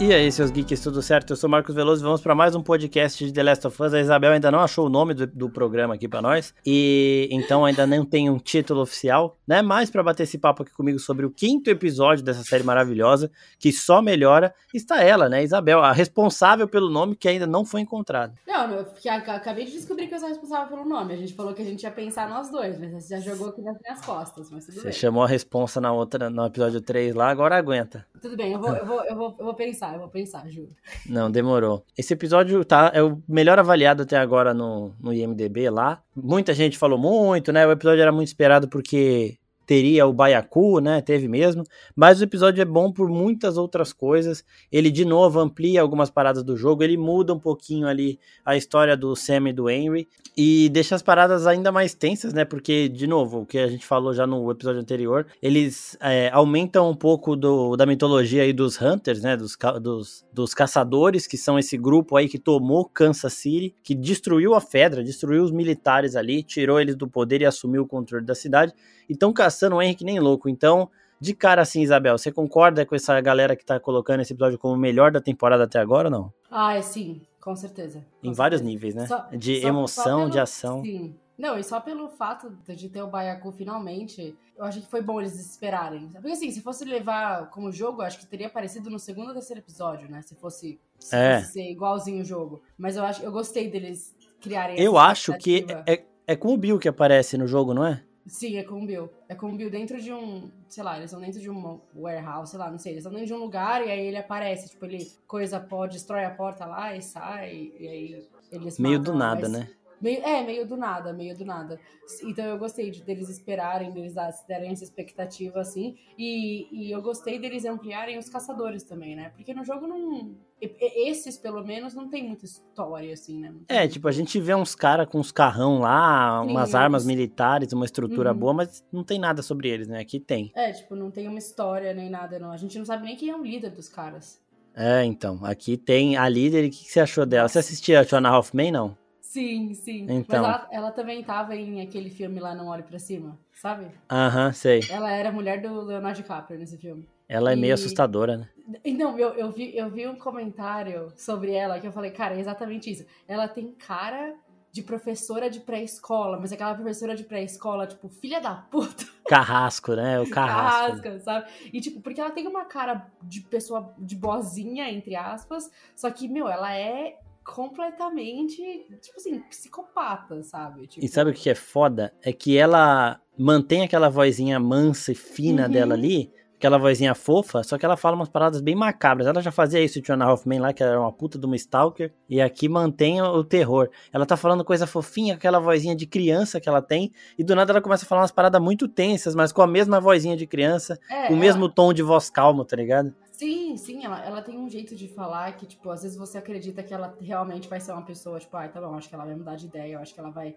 E aí, seus geeks, tudo certo? Eu sou Marcos Veloso e vamos para mais um podcast de The Last of Us. A Isabel ainda não achou o nome do, do programa aqui para nós, e então ainda não tem um título oficial, né? Mas para bater esse papo aqui comigo sobre o quinto episódio dessa série maravilhosa, que só melhora, está ela, né, Isabel, a responsável pelo nome que ainda não foi encontrado. Não, eu acabei de descobrir que eu sou responsável pelo nome. A gente falou que a gente ia pensar nós dois, mas você já jogou aqui nas minhas costas, mas tudo Você bem. chamou a responsa na outra, no episódio 3 lá, agora aguenta. Tudo bem, eu vou, eu vou, eu vou, eu vou pensar, eu vou pensar, juro. Não, demorou. Esse episódio tá, é o melhor avaliado até agora no, no IMDB lá. Muita gente falou muito, né? O episódio era muito esperado porque teria o Baiacu, né? Teve mesmo. Mas o episódio é bom por muitas outras coisas. Ele, de novo, amplia algumas paradas do jogo. Ele muda um pouquinho ali a história do Sam e do Henry. E deixa as paradas ainda mais tensas, né? Porque, de novo, o que a gente falou já no episódio anterior, eles é, aumentam um pouco do, da mitologia aí dos Hunters, né? Dos, dos, dos caçadores, que são esse grupo aí que tomou Kansas City, que destruiu a Fedra, destruiu os militares ali, tirou eles do poder e assumiu o controle da cidade. E estão caçando o Henry nem louco. Então, de cara assim, Isabel, você concorda com essa galera que tá colocando esse episódio como o melhor da temporada até agora ou não? Ah, é sim, com certeza. Com em vários certeza. níveis, né? Só- de só- emoção, só pelo- de ação. Sim. Não, e só pelo fato de ter o Baiacu finalmente, eu acho que foi bom eles esperarem. Porque assim, se fosse levar como jogo, eu acho que teria aparecido no segundo ou terceiro episódio, né? Se fosse, se É. fosse ser igualzinho o jogo. Mas eu acho, eu gostei deles criarem Eu acho que expectativa. é, é com o Bill que aparece no jogo, não é? Sim, é com o Bill. É com o Bill dentro de um. Sei lá, eles estão dentro de um warehouse, sei lá, não sei. Eles estão dentro de um lugar e aí ele aparece. Tipo, ele coisa pó, destrói a porta lá e sai. E aí eles Meio matam do nada, mas- né? Meio, é, meio do nada, meio do nada. Então eu gostei de, deles esperarem, deles dar- derem essa expectativa, assim. E, e eu gostei deles ampliarem os caçadores também, né? Porque no jogo não. Esses, pelo menos, não tem muita história, assim, né? É, tipo, a gente vê uns caras com uns carrão lá, Sim, umas armas militares, uma estrutura Uhum. boa, mas não tem nada sobre eles, né? Aqui tem. É, tipo, não tem uma história nem nada, não. A gente não sabe nem quem é o líder dos caras. É, então, aqui tem a líder. E o que que você achou dela? Você assistia a Joanna Hoffman, não? Sim, sim. Então. Mas ela, ela também tava em aquele filme lá Não Olhe Pra Cima, sabe? Aham, sei. Ela era a mulher do Leonardo DiCaprio nesse filme. Ela é meio assustadora, né? Então, eu, eu, vi, eu vi um comentário sobre ela que eu falei, cara, é exatamente isso. Ela tem cara de professora de pré-escola, mas aquela professora de pré-escola, tipo, filha da puta, Carrasco, né? O carrasco. carrasca, sabe? E, tipo, porque ela tem uma cara de pessoa de boazinha, entre aspas, só que, meu, ela é completamente, tipo assim, psicopata, sabe? Tipo, E sabe o que é foda? É que ela mantém aquela vozinha mansa e fina Uhum. dela ali, aquela vozinha fofa, só que ela fala umas paradas bem macabras. Ela já fazia isso, Tiana Hoffman lá, que era uma puta de uma stalker, e aqui mantém o terror. Ela tá falando coisa fofinha, aquela vozinha de criança que ela tem, e do nada ela começa a falar umas paradas muito tensas, mas com a mesma vozinha de criança, é, o ela- mesmo tom de voz calmo, tá ligado? Sim, sim, ela, ela tem um jeito de falar que, tipo, às vezes você acredita que ela realmente vai ser uma pessoa, tipo, ai, tá bom, acho que ela vai mudar de ideia, eu acho que ela vai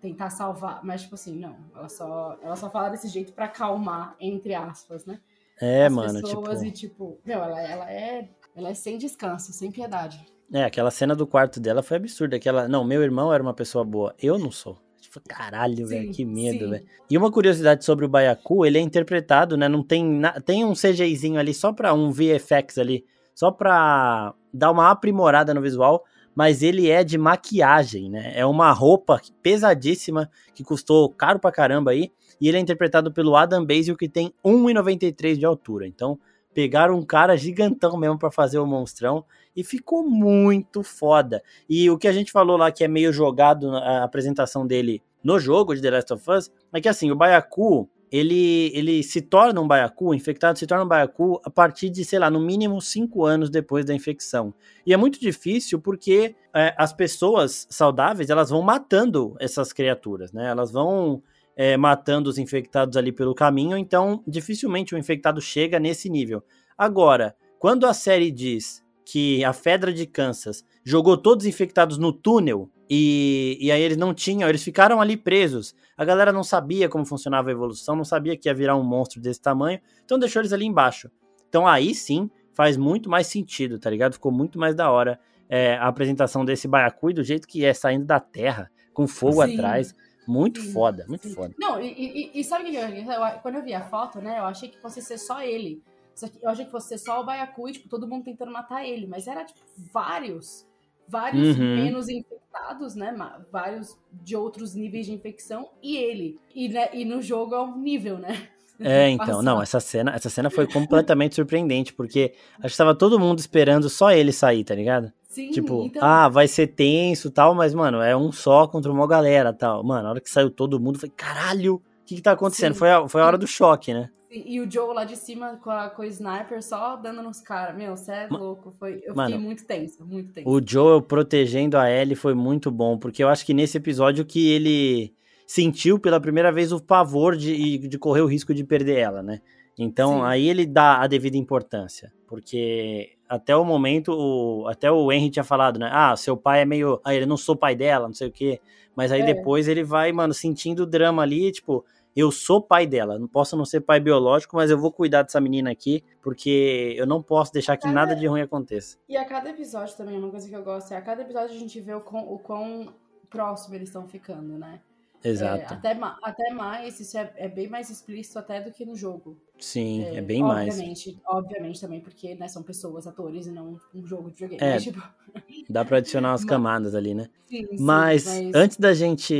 tentar salvar, mas, tipo assim, não, ela só, ela só fala desse jeito pra acalmar, entre aspas, né? É, As mano, pessoas tipo... e, tipo, meu, ela, ela é, ela é sem descanso, sem piedade. É, aquela cena do quarto dela foi absurda. Aquela, não, meu irmão era uma pessoa boa, eu não sou. Caralho, velho, que medo, velho. E uma curiosidade sobre o Baiacu, ele é interpretado, né? Não tem na- tem um CGIzinho ali só pra um VFX ali, só pra dar uma aprimorada no visual, mas ele é de maquiagem, né? É uma roupa pesadíssima que custou caro pra caramba aí, e ele é interpretado pelo Adam Basil que tem 1,93 de altura. Então, pegaram um cara gigantão mesmo pra fazer o monstrão e ficou muito foda. E o que a gente falou lá que é meio jogado a apresentação dele no jogo de The Last of Us é que assim, o Baiacu, ele, ele se torna um Baiacu, infectado se torna um Baiacu a partir de, sei lá, no mínimo 5 anos depois da infecção. E é muito difícil porque é, as pessoas saudáveis, elas vão matando essas criaturas, né? Elas vão é, matando os infectados ali pelo caminho, então dificilmente o infectado chega nesse nível. Agora, quando a série diz que a Fedra de Kansas jogou todos os infectados no túnel e, e aí eles não tinham, eles ficaram ali presos. A galera não sabia como funcionava a evolução, não sabia que ia virar um monstro desse tamanho, então deixou eles ali embaixo. Então aí sim faz muito mais sentido, tá ligado? Ficou muito mais da hora é, a apresentação desse Baiacu e do jeito que é saindo da terra, com fogo Sim. atrás. Muito Sim, foda, muito sim. foda. Não, e, e- e sabe o que eu, eu- quando eu vi a foto, né, eu achei que fosse ser só ele. Eu achei que fosse só o Baiacu e, tipo, todo mundo tentando matar ele. Mas era, tipo, vários. Vários uhum. menos infectados, né? Vários de outros níveis de infecção. E ele. E, né, e no jogo é um nível, né? É, então, não, essa cena, essa cena foi completamente surpreendente, porque acho que tava todo mundo esperando só ele sair, tá ligado? Sim, tipo, então... ah, vai ser tenso tal, mas, mano, é um só contra uma galera tal. Mano, na hora que saiu todo mundo, foi caralho, o que que tá acontecendo? Foi a, foi a hora do choque, né? E o Joe lá de cima com, a, com o sniper só dando nos caras. Meu, você é louco. Foi, eu Mano, fiquei muito tenso, muito tenso. O Joe protegendo a Ellie foi muito bom, porque eu acho que nesse episódio que ele sentiu pela primeira vez o pavor de, de correr o risco de perder ela, né? Então Sim. aí ele dá a devida importância, porque até o momento, o, até o Henry tinha falado, né? Ah, seu pai é meio. Ah, ele não sou pai dela, não sei o quê. Mas aí é. depois ele vai, mano, sentindo o drama ali, tipo, eu sou pai dela, não posso não ser pai biológico, mas eu vou cuidar dessa menina aqui, porque eu não posso deixar que cada... nada de ruim aconteça. E a cada episódio também, uma coisa que eu gosto é a cada episódio a gente vê o quão, o quão próximo eles estão ficando, né? Exato. É, até, até mais, isso é, é, bem mais explícito até do que no jogo. Sim, é, é bem obviamente, mais. Obviamente também, porque né, são pessoas, atores, e não um jogo de videogame. É, né, tipo... dá pra adicionar umas camadas ali, né? Sim, mas, sim, mas, antes da gente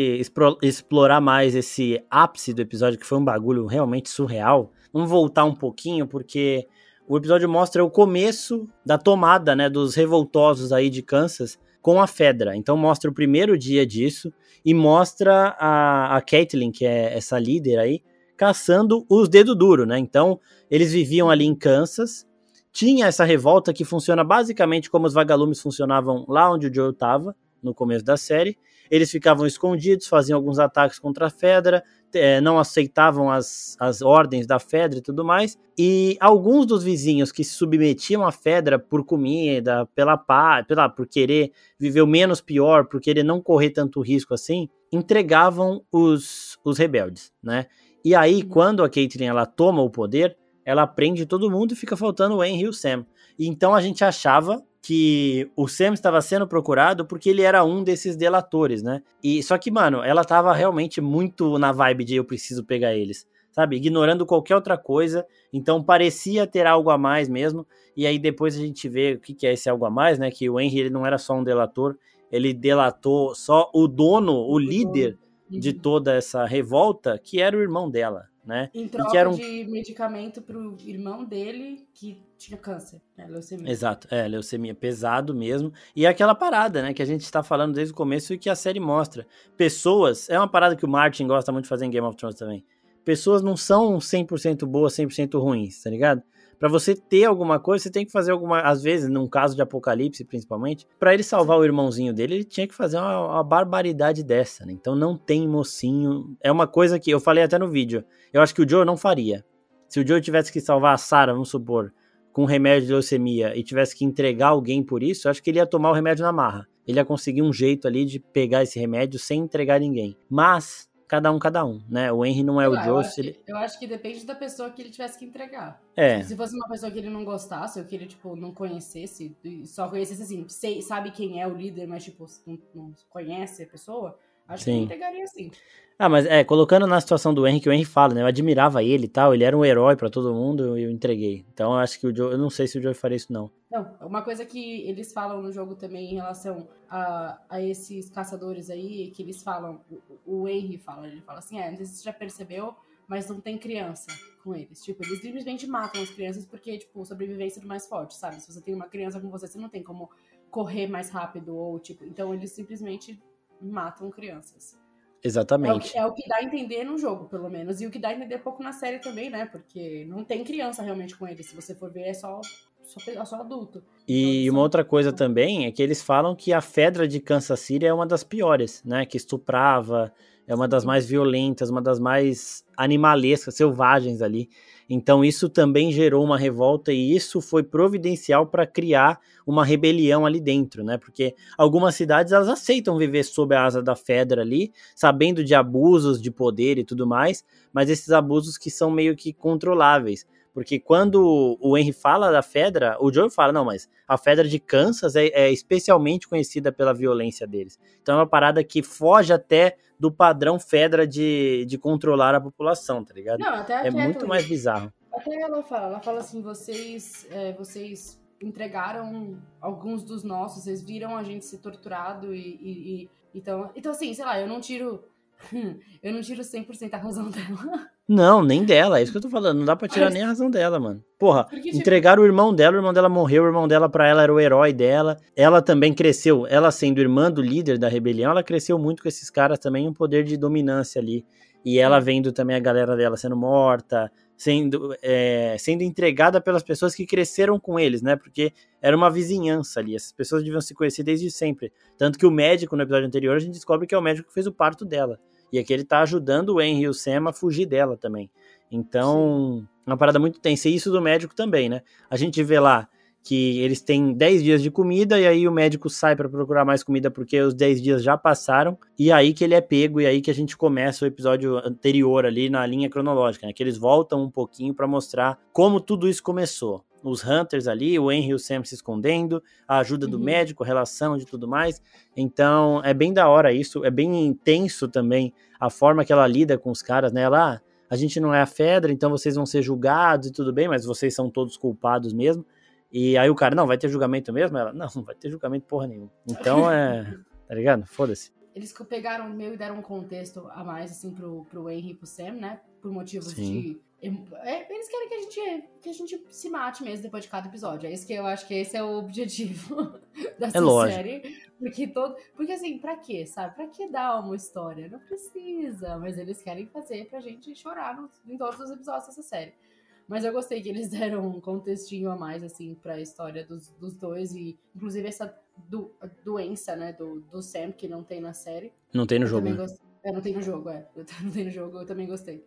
explorar mais esse ápice do episódio, que foi um bagulho realmente surreal, vamos voltar um pouquinho, porque o episódio mostra o começo da tomada, né, dos revoltosos aí de Kansas com a Fedra. Então mostra o primeiro dia disso e mostra a, a Caitlyn, que é essa líder aí, caçando os dedos duros, né? Então eles viviam ali em Kansas, tinha essa revolta que funciona basicamente como os vagalumes funcionavam lá onde o Joe estava no começo da série. Eles ficavam escondidos, faziam alguns ataques contra a Fedra, é, não aceitavam as, as ordens da Fedra e tudo mais. E alguns dos vizinhos que se submetiam à Fedra por comida, pela paz, pela, por querer viver o menos pior, por querer não correr tanto risco assim, entregavam os, os rebeldes, né? E aí, uhum. quando a Caitlyn ela toma o poder, ela prende todo mundo e fica faltando o Henry e o Sam. E então a gente achava que o Sam estava sendo procurado porque ele era um desses delatores, né? E só que, mano, ela tava realmente muito na vibe de eu preciso pegar eles, sabe? Ignorando qualquer outra coisa. Então parecia ter algo a mais mesmo. E aí depois a gente vê o que, que é esse algo a mais, né? Que o Henry ele não era só um delator, ele delatou só o dono, o líder de uhum. toda essa revolta, que era o irmão dela, né? Em troca um... de medicamento pro irmão dele que tinha câncer, né? Leucemia. Exato, é, leucemia pesado mesmo. E é aquela parada, né, que a gente está falando desde o começo e que a série mostra. Pessoas, é uma parada que o Martin gosta muito de fazer em Game of Thrones também. Pessoas não são 100% boas, 100% ruins, tá ligado? Para você ter alguma coisa, você tem que fazer alguma. Às vezes, num caso de apocalipse, principalmente, para ele salvar o irmãozinho dele, ele tinha que fazer uma, uma, barbaridade dessa, né? Então não tem mocinho. É uma coisa que eu falei até no vídeo. Eu acho que o Joe não faria. Se o Joe tivesse que salvar a Sarah, vamos supor, com remédio de leucemia e tivesse que entregar alguém por isso, eu acho que ele ia tomar o remédio na marra. Ele ia conseguir um jeito ali de pegar esse remédio sem entregar ninguém. Mas cada um, cada um, né? O Henry não é o Joe. Eu acho, ele... eu acho que depende da pessoa que ele tivesse que entregar. É. Se fosse uma pessoa que ele não gostasse, ou que ele, tipo, não conhecesse, só conhecesse assim, sei, sabe quem é o líder, mas, tipo, não, não conhece a pessoa, acho Sim. que ele entregaria assim. Ah, mas é, colocando na situação do Henry, que o Henry fala, né? Eu admirava ele e tal, ele era um herói para todo mundo e eu entreguei. Então eu acho que o Joe, eu não sei se o Joe faria isso, não. Não, uma coisa que eles falam no jogo também em relação a, a esses caçadores aí, que eles falam, o, o Henry fala, ele fala assim, é, não sei se você já percebeu, mas não tem criança com eles. Tipo, eles simplesmente matam as crianças porque, tipo, sobrevivência do mais forte, sabe? Se você tem uma criança com você, você não tem como correr mais rápido ou, tipo, então eles simplesmente matam crianças. Exatamente. É o, é o, que dá a entender no jogo, pelo menos. E o que dá a entender pouco na série também, né? Porque não tem criança realmente com ele. Se você for ver, é só, só, é só adulto. E então, uma outra coisa também é que eles falam que a Fedra de Kansas City é uma das piores, né? Que estuprava, é uma das mais violentas, uma das mais animalescas, selvagens ali. Então isso também gerou uma revolta e isso foi providencial para criar uma rebelião ali dentro, né? Porque algumas cidades elas aceitam viver sob a asa da Fedra ali, sabendo de abusos de poder e tudo mais, mas esses abusos que são meio que controláveis. Porque quando o Henry fala da Fedra, o Joe fala, não, mas a Fedra de Kansas é, é, especialmente conhecida pela violência deles. Então é uma parada que foge até do padrão Fedra de, de controlar a população, tá ligado? Não, até é muito mais bizarro. Até ela fala, ela fala assim, vocês, é, vocês entregaram alguns dos nossos, vocês viram a gente ser torturado e, e, e então, então assim, sei lá, eu não tiro eu não tiro 100% a razão dela. Não, nem dela, é isso que eu tô falando. Não dá pra tirar nem a razão dela, mano. Porra, entregaram o irmão dela, o irmão dela morreu, o irmão dela pra ela era o herói dela. Ela também cresceu, ela sendo irmã do líder da rebelião, ela cresceu muito com esses caras também, um poder de dominância ali. E ela vendo também a galera dela sendo morta, sendo, é, sendo entregada pelas pessoas que cresceram com eles, né? Porque era uma vizinhança ali, essas pessoas deviam se conhecer desde sempre. Tanto que o médico, no episódio anterior, a gente descobre que é o médico que fez o parto dela. E aqui ele tá ajudando o Henry e o Sam a fugir dela também. Então, Sim. uma parada muito tensa. E isso do médico também, né? A gente vê lá que eles têm 10 dias de comida e aí o médico sai para procurar mais comida porque os 10 dias já passaram e aí que ele é pego e aí que a gente começa o episódio anterior ali na linha cronológica, né? Que eles voltam um pouquinho para mostrar como tudo isso começou. Os Hunters ali, o Henry e o Sam se escondendo, a ajuda do uhum. médico, a relação de tudo mais. Então, é bem da hora isso, é bem intenso também a forma que ela lida com os caras, né? Ela, ah, a gente não é a Fedra, então vocês vão ser julgados e tudo bem, mas vocês são todos culpados mesmo. E aí o cara, não, vai ter julgamento mesmo? Ela, não, não vai ter julgamento porra nenhuma. Então é. Tá ligado? Foda-se. Eles pegaram meio e deram um contexto a mais, assim, pro, pro Henry e pro Sam, né? Por motivos Sim. de. É, eles querem que a, gente, que a gente se mate mesmo depois de cada episódio. É isso que eu acho que esse é o objetivo dessa é série. Porque todo. Porque assim, pra quê, sabe? Pra que dar uma história? Não precisa. Mas eles querem fazer pra gente chorar no, em todos os episódios dessa série. Mas eu gostei que eles deram um contextinho a mais, assim, pra história dos, dos dois. E, inclusive, essa do, doença, né, do, do Sam, que não tem na série. Não tem no jogo, né? É, não tem no jogo, é. Não tem no jogo, eu também gostei.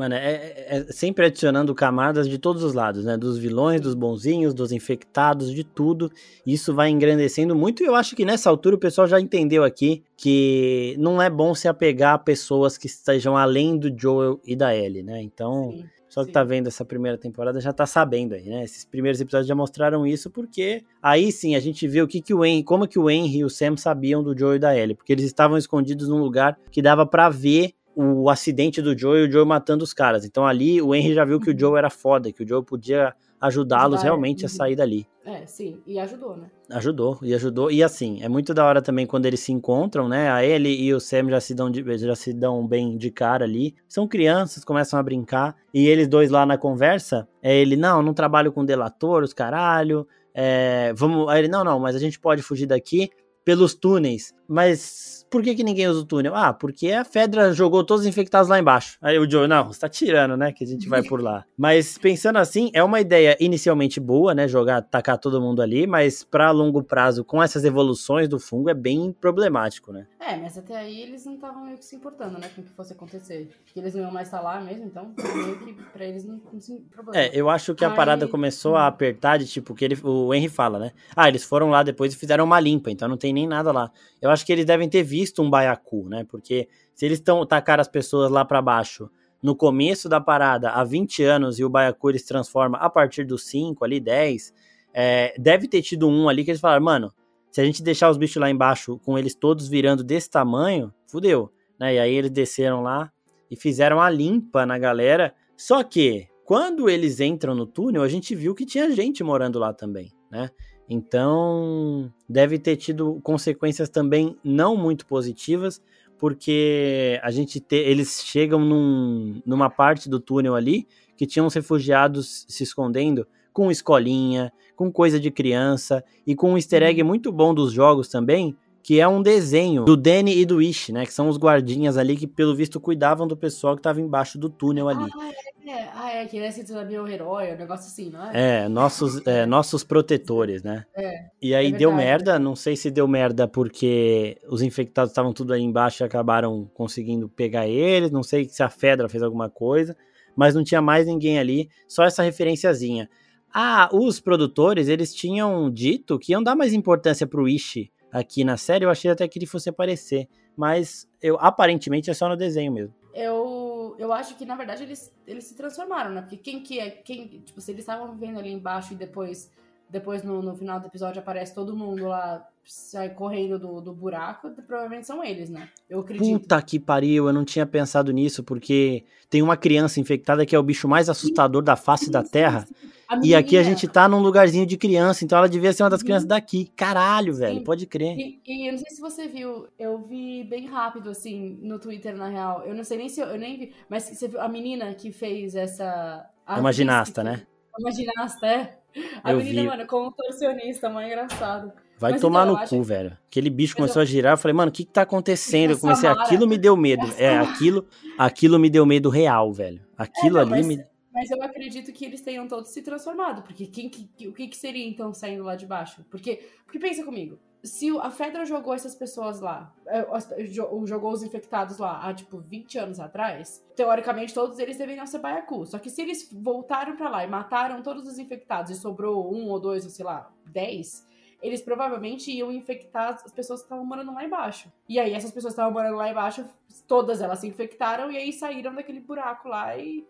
Mano, é, é, é, sempre adicionando camadas de todos os lados, né? Dos vilões, dos bonzinhos, dos infectados, de tudo. Isso vai engrandecendo muito e eu acho que nessa altura o pessoal já entendeu aqui que não é bom se apegar a pessoas que estejam além do Joel e da Ellie, né? Então, Sim. Só que tá vendo essa primeira temporada já tá sabendo aí, né? Esses primeiros episódios já mostraram isso, porque aí sim a gente vê o que, que o Henry, como que o Henry e o Sam sabiam do Joe e da Ellie, porque eles estavam escondidos num lugar que dava para ver o acidente do Joe e o Joe matando os caras. Então ali o Henry já viu que o uhum. Joe era foda, que o Joe podia ajudá-los realmente a uhum. sair dali. É, sim, e ajudou, né? Ajudou, e ajudou. E assim, é muito da hora também quando eles se encontram, né? A ele e o Sam já se dão, de, já se dão bem de cara ali. São crianças, começam a brincar. E eles dois lá na conversa, é ele, não, não trabalho com delator, os caralho. É, vamos. Aí ele, não, não, mas a gente pode fugir daqui pelos túneis. Mas por que, que ninguém usa o túnel? Ah, porque a Fedra jogou todos os infectados lá embaixo. Aí o Joe, não, você tá tirando, né? Que a gente vai por lá. mas pensando assim, é uma ideia inicialmente boa, né? Jogar, tacar todo mundo ali, mas para longo prazo, com essas evoluções do fungo, é bem problemático, né? É, mas até aí eles não estavam meio que se importando, né? Com o que fosse acontecer. Porque eles não iam mais estar lá mesmo, então meio que pra eles não, não se problema. É, eu acho que a parada começou a apertar de tipo, que ele, o Henry fala, né? Ah, eles foram lá depois e fizeram uma limpa, então não tem nem nada lá. Eu acho que eles devem ter visto um baiacu, né? Porque se eles estão tacar as pessoas lá para baixo no começo da parada há 20 anos e o baiacu eles transforma a partir dos 5 ali, 10, é, deve ter tido um ali que eles falaram, mano, se a gente deixar os bichos lá embaixo com eles todos virando desse tamanho, fudeu, né? E aí eles desceram lá e fizeram a limpa na galera. Só que quando eles entram no túnel, a gente viu que tinha gente morando lá também, né? Então, deve ter tido consequências também não muito positivas, porque a gente te, eles chegam num, numa parte do túnel ali que tinham os refugiados se escondendo com escolinha, com coisa de criança e com um easter egg uhum. muito bom dos jogos também, que é um desenho do Danny e do Ish, né? Que são os guardinhas ali que, pelo visto, cuidavam do pessoal que estava embaixo do túnel ali. Ah, é, ah, é que nesse tu meu herói, um negócio assim, não é? É, nossos, é, nossos protetores, né? É. E aí é deu merda, não sei se deu merda porque os infectados estavam tudo aí embaixo e acabaram conseguindo pegar eles, não sei se a Fedra fez alguma coisa, mas não tinha mais ninguém ali, só essa referenciazinha. Ah, os produtores, eles tinham dito que iam dar mais importância pro Ishi aqui na série, eu achei até que ele fosse aparecer, mas eu aparentemente é só no desenho mesmo. Eu, eu acho que na verdade eles, eles se transformaram, né? Porque quem que é, quem, tipo, se eles estavam vivendo ali embaixo e depois depois no, no final do episódio aparece todo mundo lá sai correndo do, do buraco, provavelmente são eles, né? Eu acredito. Puta que pariu, eu não tinha pensado nisso, porque tem uma criança infectada que é o bicho mais assustador da face sim, da Terra. Sim, sim. E aqui a gente tá num lugarzinho de criança, então ela devia ser uma das crianças daqui. Caralho, velho, pode crer. E, e, eu não sei se você viu, eu vi bem rápido, assim, no Twitter, na real. Eu não sei nem se eu, eu nem vi, mas você viu a menina que fez essa. É uma ginasta, né? Uma ginasta, é. A eu menina, vi. mano, contorcionista, mãe engraçado. Vai Mas tomar então, no cu, acho- velho. Aquele bicho Mas começou eu- a girar, eu falei, mano, o que que tá acontecendo? Eu comecei, aquilo me deu medo. É, aquilo, aquilo me deu medo real, velho. Aquilo É, ali não, mas, me... mas eu acredito que eles tenham todos se transformado, porque quem, que, que- o que, que seria então saindo lá de baixo? Porque, porque pensa comigo, se a Fedra jogou essas pessoas lá, é, jogou os infectados lá há tipo 20 anos atrás, teoricamente todos eles deveriam ser baiacu. Só que se eles voltaram pra lá e mataram todos os infectados e sobrou um ou dois, ou sei lá, 10, eles provavelmente iam infectar as pessoas que estavam morando lá embaixo. E aí essas pessoas que estavam morando lá embaixo, todas elas se infectaram e aí saíram daquele buraco lá e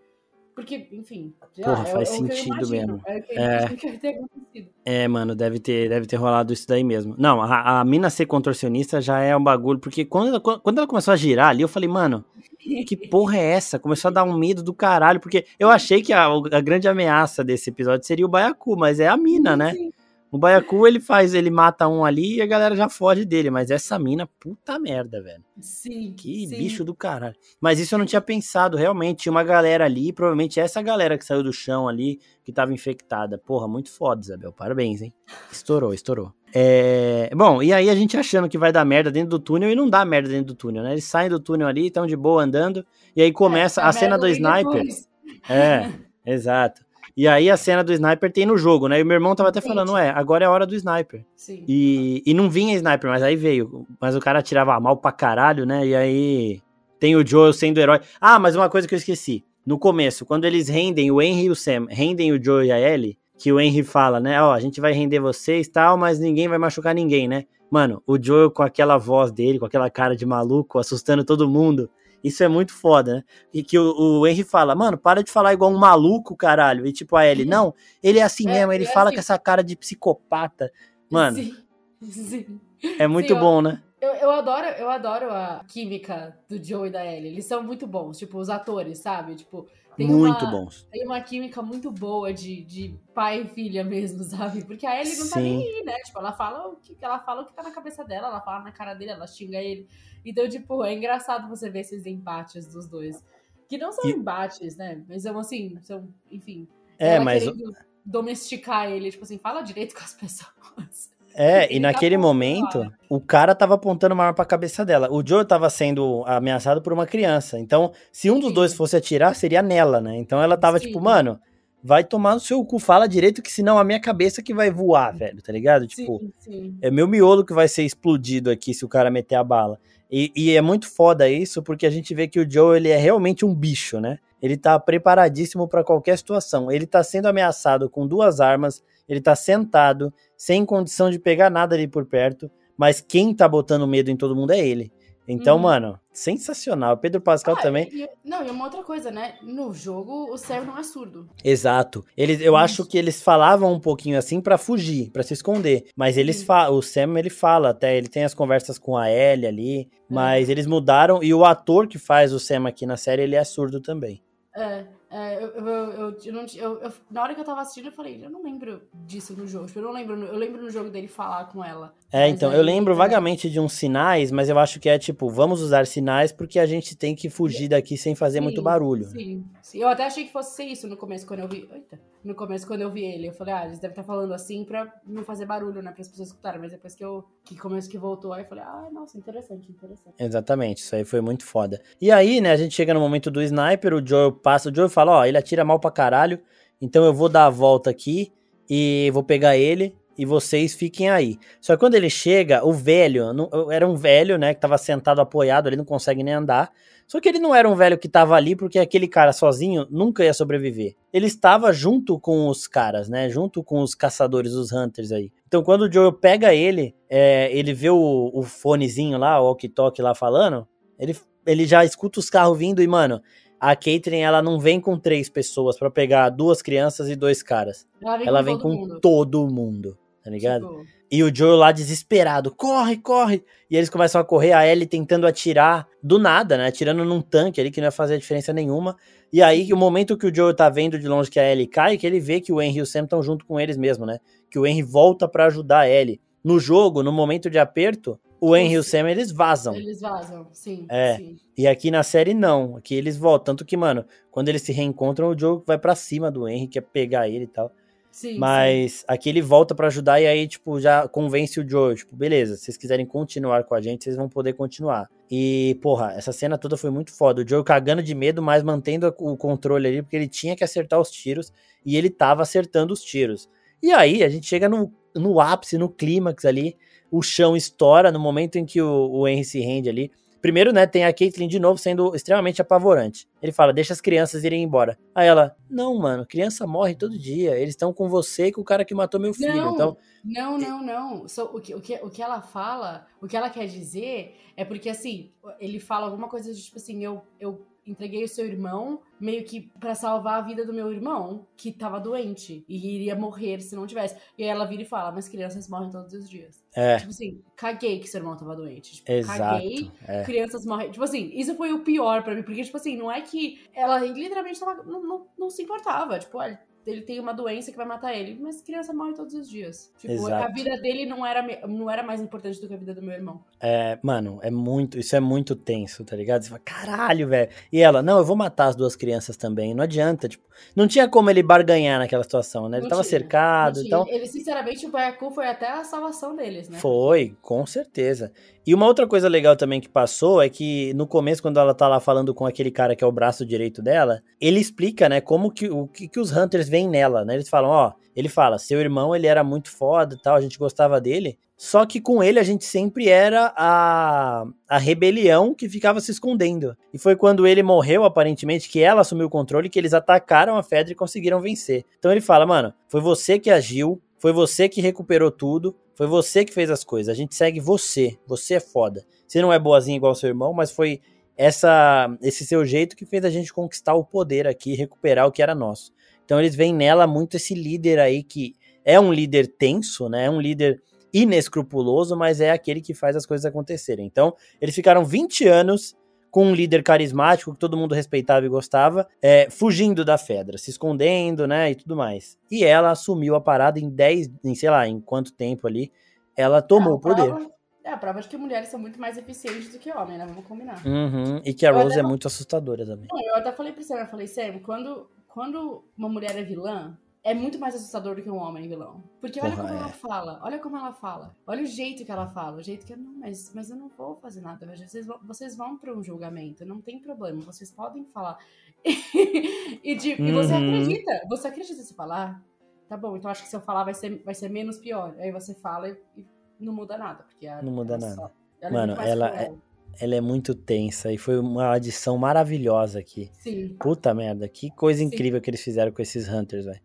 porque, enfim, lá, Porra, é, faz é sentido mesmo. É É. É, mano, deve ter, deve ter rolado isso daí mesmo. Não, a, a mina ser contorcionista já é um bagulho, porque quando ela, quando ela começou a girar ali, eu falei, mano, que porra é essa? Começou a dar um medo do caralho, porque eu achei que a, a grande ameaça desse episódio seria o Baiacu, mas é a mina, né? Sim. O Baiacu, ele faz, ele mata um ali e a galera já foge dele, mas essa mina, puta merda, velho. Sim. Que sim. bicho do caralho. Mas isso eu não tinha pensado, realmente. Tinha uma galera ali, provavelmente essa galera que saiu do chão ali, que tava infectada. Porra, muito foda, Isabel. Parabéns, hein? Estourou, estourou. É... Bom, e aí a gente achando que vai dar merda dentro do túnel e não dá merda dentro do túnel, né? Eles saem do túnel ali, estão de boa andando. E aí começa É, a cena do sniper. É, exato. E aí a cena do sniper tem no jogo, né? E o meu irmão tava até falando, ué, agora é a hora do sniper. Sim. E, e não vinha sniper, mas aí veio. Mas o cara atirava mal pra caralho, né? E aí tem o Joel sendo herói. Ah, mas uma coisa que eu esqueci. No começo, quando eles rendem, o Henry e o Sam, rendem o Joel e a Ellie, que o Henry fala, né? Ó, a gente vai render vocês e tal, mas ninguém vai machucar ninguém, né? Mano, o Joel com aquela voz dele, com aquela cara de maluco, assustando todo mundo. Isso é muito foda, né? E que o, o Henry fala, mano, para de falar igual um maluco, caralho. E tipo, a Ellie, não, ele é assim É, mesmo, ele é fala assim. com essa cara de psicopata. Mano, Sim. Sim. é muito Sim, eu- bom, né? Eu, eu adoro, eu adoro a química do Joe e da Ellie. Eles são muito bons, tipo, os atores, sabe? Tipo, tem Muito uma, bons. Tem uma química muito boa de, de pai e filha mesmo, sabe? Porque a Ellie não tá Sim. nem aí, né? Tipo, ela fala o que ela fala o que tá na cabeça dela, ela fala na cara dele, ela xinga ele. Então, tipo, é engraçado você ver esses embates dos dois. Que não são E- embates, né? Mas são assim, são, enfim. É, mas domesticar ele, tipo assim, fala direito com as pessoas. É, e tá naquele apontando momento, o cara tava apontando uma arma pra cabeça dela. O Joe tava sendo ameaçado por uma criança. Então, se um dos Sim. dois fosse atirar, seria nela, né? Então ela tava Sim. tipo, mano, vai tomar no seu cu, fala direito, que senão a minha cabeça que vai voar, velho, tá ligado? Tipo, Sim, sim. é meu miolo que vai ser explodido aqui se o cara meter a bala. E, e é muito foda isso, porque a gente vê que o Joe, ele é realmente um bicho, né? Ele tá preparadíssimo pra qualquer situação. Ele tá sendo ameaçado com duas armas, ele tá sentado, sem condição de pegar nada ali por perto, mas quem tá botando medo em todo mundo é ele. Então, Uhum. mano, sensacional. Pedro Pascal Ah, também. e- não, e uma outra coisa, né? No jogo, o Sam não é surdo. Exato. Eles, eu Isso. acho que eles falavam um pouquinho assim pra fugir, pra se esconder. Mas eles Sim. falam, o Sam ele fala até, ele tem as conversas com a Ellie ali, mas É. eles mudaram e o ator que faz o Sam aqui na série, ele é surdo também. É, é, eu, eu, eu, não, eu, na hora que eu tava assistindo, eu falei, eu não lembro disso no jogo. Tipo, eu não lembro, eu lembro no jogo dele falar com ela. É, então, aí, eu lembro é, vagamente de uns sinais, mas eu acho que é tipo, vamos usar sinais porque a gente tem que fugir daqui sem fazer muito sim, barulho. Sim, sim. Eu até achei que fosse ser isso no começo, quando eu vi. Eita. No começo, quando eu vi ele. Eu falei, ah, eles devem estar falando assim pra não fazer barulho, né? Para as pessoas escutarem. Mas depois que eu. Que começo que voltou, aí eu falei, ah, nossa, interessante, interessante. Exatamente, isso aí foi muito foda. E aí, né, a gente chega no momento do sniper, o Joel passa, o Joel fala, ó, ele atira mal pra caralho, então eu vou dar a volta aqui e vou pegar ele e vocês fiquem aí. Só que quando ele chega, o velho, não- era um velho, né, que tava sentado apoiado, ele não consegue nem andar. Só que ele não era um velho que tava ali porque aquele cara sozinho nunca ia sobreviver. Ele estava junto com os caras, né, junto com os caçadores, os hunters aí. Então quando o Joel pega ele, é, ele vê o, o fonezinho lá, o walkie-talkie lá falando, ele, ele já escuta os carros vindo e, mano, a Caitlyn, ela não vem com três pessoas para pegar duas crianças e dois caras. Ela vem Ela com vem todo com mundo. todo mundo, tá ligado? Tipo, E o Joel lá desesperado, corre, corre. E eles começam a correr, a Ellie tentando atirar do nada, né? Atirando num tanque ali que não ia fazer diferença nenhuma. E aí, o momento que o Joel tá vendo de longe que a Ellie cai, que ele vê que o Henry e o Sam estão junto com eles mesmo, né? Que o Henry volta pra ajudar a Ellie. No jogo, no momento de aperto, o Henry e o Sam eles vazam. eles vazam, sim. É. sim. E aqui na série não. Aqui eles voltam. Tanto que, mano, quando eles se reencontram, o Joel vai pra cima do Henry, quer pegar ele e tal. Sim, Mas aqui ele volta pra ajudar e aí, tipo, já convence o Joel. Tipo, beleza, se vocês quiserem continuar com a gente, vocês vão poder continuar. E, porra, essa cena toda foi muito foda. O Joel cagando de medo, mas mantendo o controle ali, porque ele tinha que acertar os tiros e ele tava acertando os tiros. E aí a gente chega no, no ápice, no clímax ali. O chão estoura no momento em que o, o Henry se rende ali. Primeiro, né, tem a Caitlyn de novo sendo extremamente apavorante. Ele fala, deixa as crianças irem embora. Aí ela, não, mano, criança morre todo dia. Eles estão com você e com o cara que matou meu filho. Não, Então, Não, não, não. So, o, que, o, que, o que ela fala, o que ela quer dizer é porque, assim, ele fala alguma coisa de tipo assim: eu, eu entreguei o seu irmão meio que pra salvar a vida do meu irmão, que tava doente e iria morrer se não tivesse. E aí ela vira e fala: Mas crianças morrem todos os dias. é, Tipo assim, caguei que seu irmão tava doente. Tipo, exato. caguei É. crianças morrem. Tipo assim, isso foi o pior pra mim, porque, tipo assim, não é que ela literalmente tava, não, não, não se importava. Tipo, olha, ele tem uma doença que vai matar ele, mas criança morre todos os dias. Tipo, Exato. a vida dele não era, não era mais importante do que a vida do meu irmão. É, mano, é muito, isso é muito tenso, tá ligado? Você fala, caralho, velho. E ela, não, eu vou matar as duas crianças também. Não adianta, tipo, não tinha como ele barganhar naquela situação, né? Ele Não tava tinha, cercado, então. Ele, sinceramente, o Baiacu foi até a salvação deles, né? Foi, com certeza. E uma outra coisa legal também que passou é que no começo, quando ela tá lá falando com aquele cara que é o braço direito dela, ele explica, né, como que o que, que os Hunters veem nela, né? Eles falam, ó, ele fala, seu irmão, ele era muito foda e tal, a gente gostava dele. Só que com ele a gente sempre era a, a rebelião que ficava se escondendo. E foi quando ele morreu, aparentemente, que ela assumiu o controle, que eles atacaram a Fedra e conseguiram vencer. Então ele fala, mano, foi você que agiu, foi você que recuperou tudo, foi você que fez as coisas. A gente segue você. Você é foda. Você não é boazinha igual seu irmão, mas foi essa esse seu jeito que fez a gente conquistar o poder aqui, recuperar o que era nosso. Então eles veem nela muito esse líder aí que é um líder tenso, né? É um líder inescrupuloso, mas é aquele que faz as coisas acontecerem. Então, eles ficaram 20 anos com um líder carismático que todo mundo respeitava e gostava, é, fugindo da Fedra, se escondendo, né, e tudo mais. E ela assumiu a parada em 10, em sei lá, em quanto tempo ali, ela tomou É, o poder. prova- É a prova de que mulheres são muito mais eficientes do que homens, né? Vamos combinar. Uhum, e que a Eu Rose é muito assustadora também. Não, eu até falei pro Sam, eu falei, Sam, quando, quando uma mulher é vilã, é muito mais assustador do que um homem vilão. Porque olha Porra, como é. ela fala, olha como ela fala, olha o jeito que ela fala, o jeito que não, mas, mas eu não vou fazer nada, vocês vão, vocês vão para um julgamento, não tem problema, vocês podem falar. e, de- e você Uhum. acredita, você acredita se falar? Tá bom, então acho que se eu falar vai ser, vai ser menos pior. Aí você fala e, e não muda nada. Porque a- Não muda ela nada. só- ela Mano, é muito mais ela cruel. Ela é muito tensa e foi uma adição maravilhosa aqui. Sim. Puta merda, que coisa Sim. incrível que eles fizeram com esses Hunters, velho.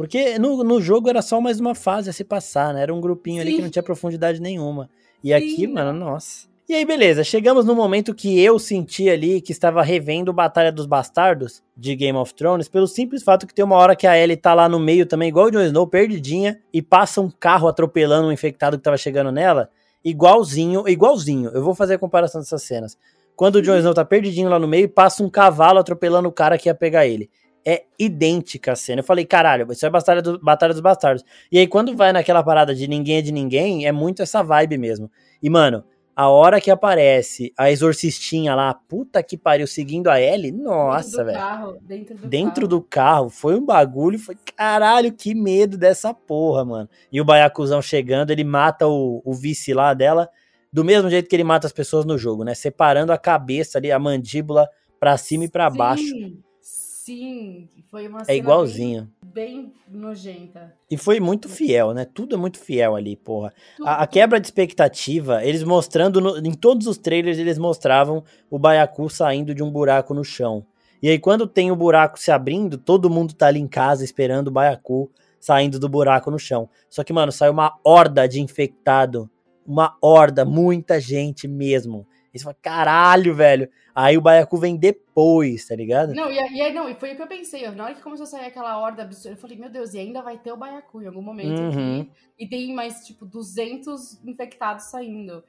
Porque no, no jogo era só mais uma fase a se passar, né? Era um grupinho ali Sim. que não tinha profundidade nenhuma. E Sim, aqui, mano, nossa. E aí, beleza, chegamos no momento que eu senti ali que estava revendo Batalha dos Bastardos de Game of Thrones, pelo simples fato que tem uma hora que a Ellie tá lá no meio também, igual o Jon Snow, perdidinha, e passa um carro atropelando um infectado que tava chegando nela, igualzinho, igualzinho. Eu vou fazer a comparação dessas cenas. Quando o Jon Snow tá perdidinho lá no meio, passa um cavalo atropelando o cara que ia pegar ele. É idêntica a cena. Eu falei, caralho, isso é Batalha, do, Batalha dos Bastardos. E aí, quando vai naquela parada de ninguém é de ninguém, é muito essa vibe mesmo. E, mano, a hora que aparece a exorcistinha lá, puta que pariu, seguindo a Ellie, nossa, velho. dentro do Dentro carro. do carro, foi um bagulho, foi caralho, que medo dessa porra, mano. E o Baiacuzão chegando, ele mata o, o vice lá dela, do mesmo jeito que ele mata as pessoas no jogo, né? Separando a cabeça ali, a mandíbula pra cima e pra baixo. Sim. Foi uma É cena igualzinho. Bem, bem nojenta. E foi muito fiel, né? Tudo é muito fiel ali, porra. A, a quebra de expectativa, eles mostrando, no- em todos os trailers, eles mostravam o Baiacu saindo de um buraco no chão. E aí, quando tem o buraco se abrindo, todo mundo tá ali em casa esperando o Baiacu saindo do buraco no chão. Só que, mano, saiu uma horda de infectado. Uma horda, muita gente mesmo. E você fala, caralho, velho. Aí o Baiacu vem depois, tá ligado? Não, e, aí, não, e foi o que eu pensei. Na hora que começou a sair aquela horda absurda, eu falei, meu Deus, e ainda vai ter o Baiacu em algum momento Uhum. aqui. E tem mais, tipo, 200 infectados saindo.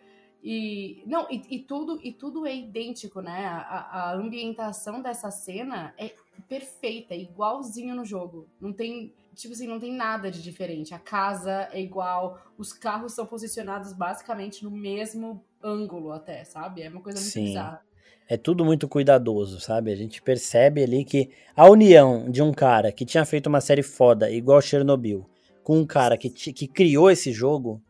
E não, e, e tudo e tudo é idêntico, né? A, a- a ambientação dessa cena é perfeita, é igualzinho no jogo. Não tem, tipo assim, não tem nada de diferente. A casa é igual, os carros são posicionados basicamente no mesmo ângulo até, sabe? É uma coisa muito Sim. bizarra. É tudo muito cuidadoso, sabe? A gente percebe ali que a união de um cara que tinha feito uma série foda, igual Chernobyl, com um cara que, que criou esse jogo.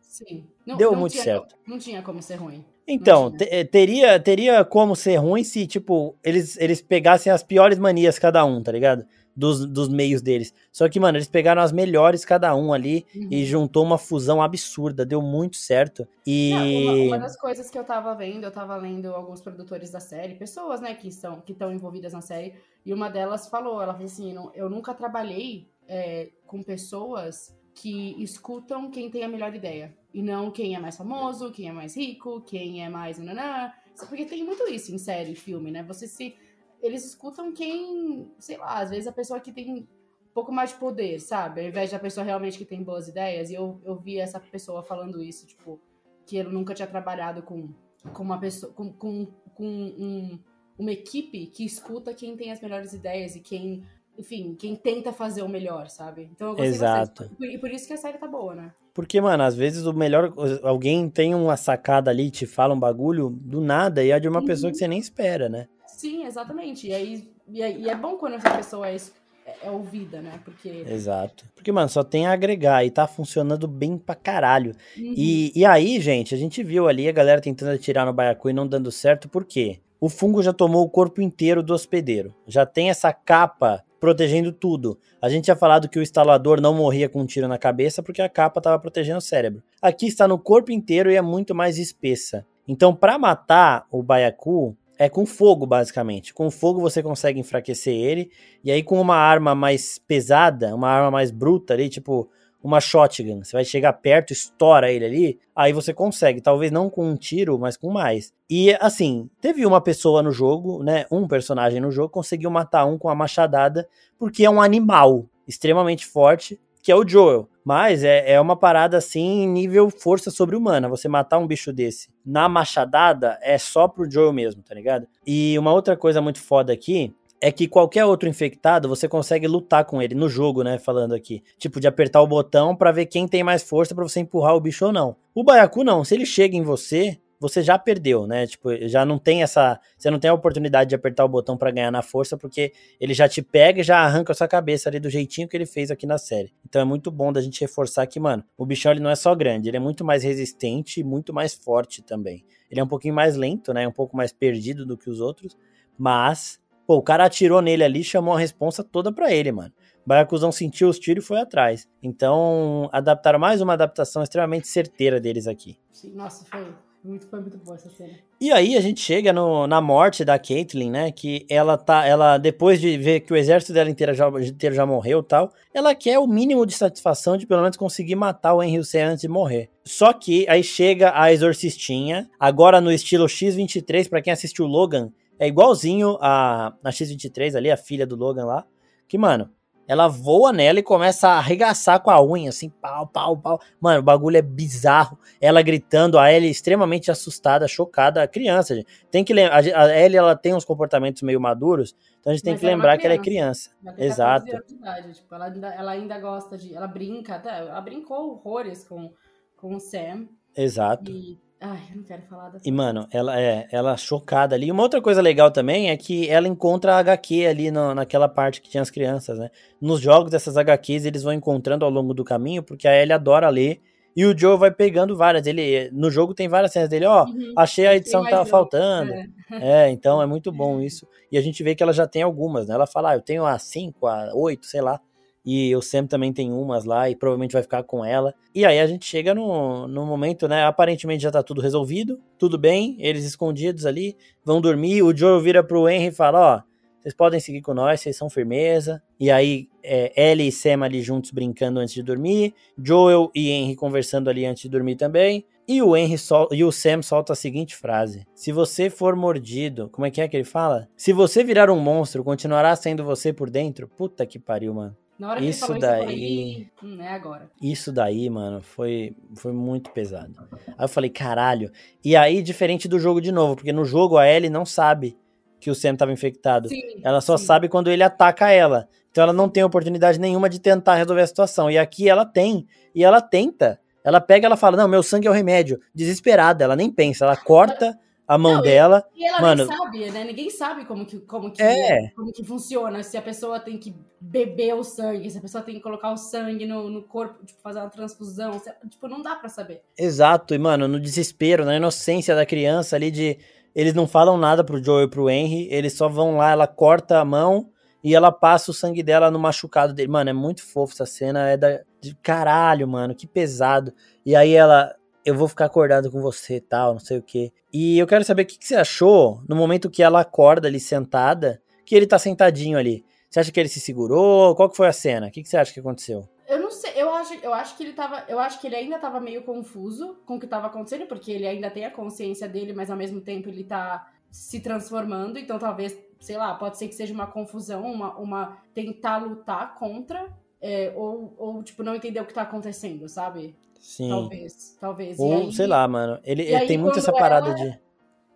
Não, Deu não muito tinha certo. co- Não tinha como ser ruim. Então, teria, teria como ser ruim se, tipo, eles, eles pegassem as piores manias cada um, tá ligado? Dos, dos meios deles. Só que, mano, eles pegaram as melhores cada um ali Uhum. e juntou uma fusão absurda, deu muito certo. E. Não, uma, uma das coisas que eu tava vendo, eu tava lendo alguns produtores da série, pessoas, né, que são que estão envolvidas na série, e uma delas falou, ela falou assim, "Não- eu nunca trabalhei é, com pessoas que escutam quem tem a melhor ideia, e não quem é mais famoso, quem é mais rico, quem é mais nananã, porque tem muito isso em série, filme, né, você se... Eles escutam quem, sei lá, às vezes a pessoa que tem um pouco mais de poder, sabe? Ao invés da pessoa realmente que tem boas ideias, e eu, eu vi essa pessoa falando isso, tipo, que ele nunca tinha trabalhado com, com uma pessoa, com, com, com um- uma equipe que escuta quem tem as melhores ideias e quem, enfim, quem tenta fazer o melhor, sabe? Então eu gostei Exato. E por, por isso que a série tá boa, né? Porque, mano, às vezes o melhor. Alguém tem uma sacada ali, te fala um bagulho do nada, e é de uma Uhum. pessoa que você nem espera, né? Sim, exatamente. E aí e é, e é bom quando essa pessoa é, es- é- é ouvida, né? Porque. Exato. Porque, mano, só tem a agregar e tá funcionando bem pra caralho. Uhum. E, e aí, gente, a gente viu ali a galera tentando atirar no Baiacu e não dando certo, por quê? O fungo já tomou o corpo inteiro do hospedeiro. Já tem essa capa protegendo tudo. A gente tinha falado que o instalador não morria com um tiro na cabeça porque a capa estava protegendo o cérebro. Aqui está no corpo inteiro e é muito mais espessa. Então, para matar o Baiacu, é com fogo, basicamente. Com fogo você consegue enfraquecer ele. E aí, com uma arma mais pesada, uma arma mais bruta ali, tipo uma shotgun, você vai chegar perto, estoura ele ali, aí você consegue, talvez não com um tiro, mas com mais. E assim, teve uma pessoa no jogo, né, um personagem no jogo conseguiu matar um com a machadada, porque é um animal extremamente forte, que é o Joel. Mas é, é uma parada assim, nível força sobre-humana. Você matar um bicho desse na machadada é só pro Joel mesmo, tá ligado? E uma outra coisa muito foda aqui é que qualquer outro infectado você consegue lutar com ele no jogo, né? Falando aqui. Tipo, de apertar o botão pra ver quem tem mais força pra você empurrar o bicho ou não. O Baiacu não, se ele chega em você, você já perdeu, né? Tipo, já não tem essa. Você não tem a oportunidade de apertar o botão pra ganhar na força, porque ele já te pega e já arranca a sua cabeça ali do jeitinho que ele fez aqui na série. Então é muito bom da gente reforçar que, mano, o bichão ele não é só grande, ele é muito mais resistente e muito mais forte também. Ele é um pouquinho mais lento, né? Um pouco mais perdido do que os outros, mas Pô, o cara atirou nele ali, chamou a responsa toda pra ele, mano. Baiacuzão sentiu os tiros e foi atrás. Então, adaptaram mais uma adaptação extremamente certeira deles aqui. Nossa, foi muito, foi muito boa essa cena. E aí a gente chega no- na morte da Caitlyn, né? Que ela tá. Ela, depois de ver que o exército dela inteiro já, inteiro já morreu tal, ela quer o mínimo de satisfação de pelo menos conseguir matar o Henry Hussein antes de morrer. Só que aí chega a exorcistinha, agora no estilo X23, pra quem assistiu Logan, é igualzinho a, a X23 ali, a filha do Logan lá. Que, mano, ela voa nela e começa a arregaçar com a unha, assim, pau, pau, pau. Mano, o bagulho é bizarro. Ela gritando, a Ellie extremamente assustada, chocada. A criança, gente. Tem que lembrar. A Ellie, ela tem uns comportamentos meio maduros, então a gente tem Mas que é lembrar que ela é criança. Ela Exato. 14 anos de idade, tipo, ela, ainda, ela ainda gosta de. Ela brinca, ela brincou horrores com, com o Sam. Exato. E. Ai, eu não quero falar da E, mano, ela é ela chocada ali. Uma outra coisa legal também é que ela encontra a HQ ali no- naquela parte que tinha as crianças, né? Nos jogos dessas HQs eles vão encontrando ao longo do caminho, porque a Ellie adora ler. E o Joe vai pegando várias. Ele, no jogo tem várias cenas dele, ó, Uhum. achei a edição que tava faltando. É. É, então é muito bom isso. E a gente vê que ela já tem algumas, né? Ela fala, ah, eu tenho a 5, a 8, sei lá. E o Sam também tem umas lá e provavelmente vai ficar com ela. E aí a gente chega no, no momento, né? Aparentemente já tá tudo resolvido, tudo bem, eles escondidos ali, vão dormir. O Joe vira pro Henry e fala: Ó, vocês podem seguir com nós, vocês são firmeza. E aí, é, Ellie e Sam ali juntos brincando antes de dormir. Joel e Henry conversando ali antes de dormir também. E o Henry sol... e o Sam solta a seguinte frase: Se você for mordido, como é que é que ele fala? Se você virar um monstro, continuará sendo você por dentro? Puta que pariu, mano. Na hora que Isso ele falou daí- isso, eu falei, "Ih, hum, é agora. Isso daí, mano, foi, foi muito pesado. Aí eu falei, caralho. E aí, diferente do jogo de novo, porque no jogo a Ellie não sabe que o Sam tava infectado. Sim, Ela só sim. sabe quando ele ataca ela. Então ela não tem oportunidade nenhuma de tentar resolver a situação. E aqui ela tem. E ela tenta. Ela pega e ela fala: Não, meu sangue é o remédio. Desesperada, ela nem pensa. Ela corta a mão Não, dela. E ela Mano- nem sabe, né? Ninguém sabe como que, como, que, É. como que funciona. Se a pessoa tem que beber o sangue, se a pessoa tem que colocar o sangue no, no corpo, tipo, fazer uma transfusão. se- tipo, não dá pra saber. Exato. E, mano, no desespero, na inocência da criança ali de. Eles não falam nada pro Joe e pro Henry. Eles só vão lá, ela corta a mão e ela passa o sangue dela no machucado dele. Mano, é muito fofo essa cena. É da. De caralho, mano, que pesado. E aí ela. Eu vou ficar acordado com você tal, não sei o quê. E eu quero saber o que, que você achou no momento que ela acorda ali sentada, que ele tá sentadinho ali. Você acha que ele se segurou? Qual que foi a cena? O que, que você acha que aconteceu? Eu não sei, eu acho, eu acho que ele tava. Eu acho que ele ainda tava meio confuso com o que tava acontecendo, porque ele ainda tem a consciência dele, mas ao mesmo tempo ele tá se transformando. Então talvez, sei lá, pode ser que seja uma confusão, uma, uma tentar lutar contra. é, ou, ou, tipo, não entender o que tá acontecendo, sabe? Sim. Talvez, talvez. Ou, aí- sei lá, mano. Ele, ele aí, tem muito essa parada ela- de.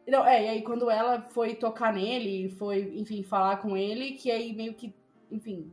Não, é, e aí quando ela foi tocar nele, foi, enfim, falar com ele, que aí meio que, enfim,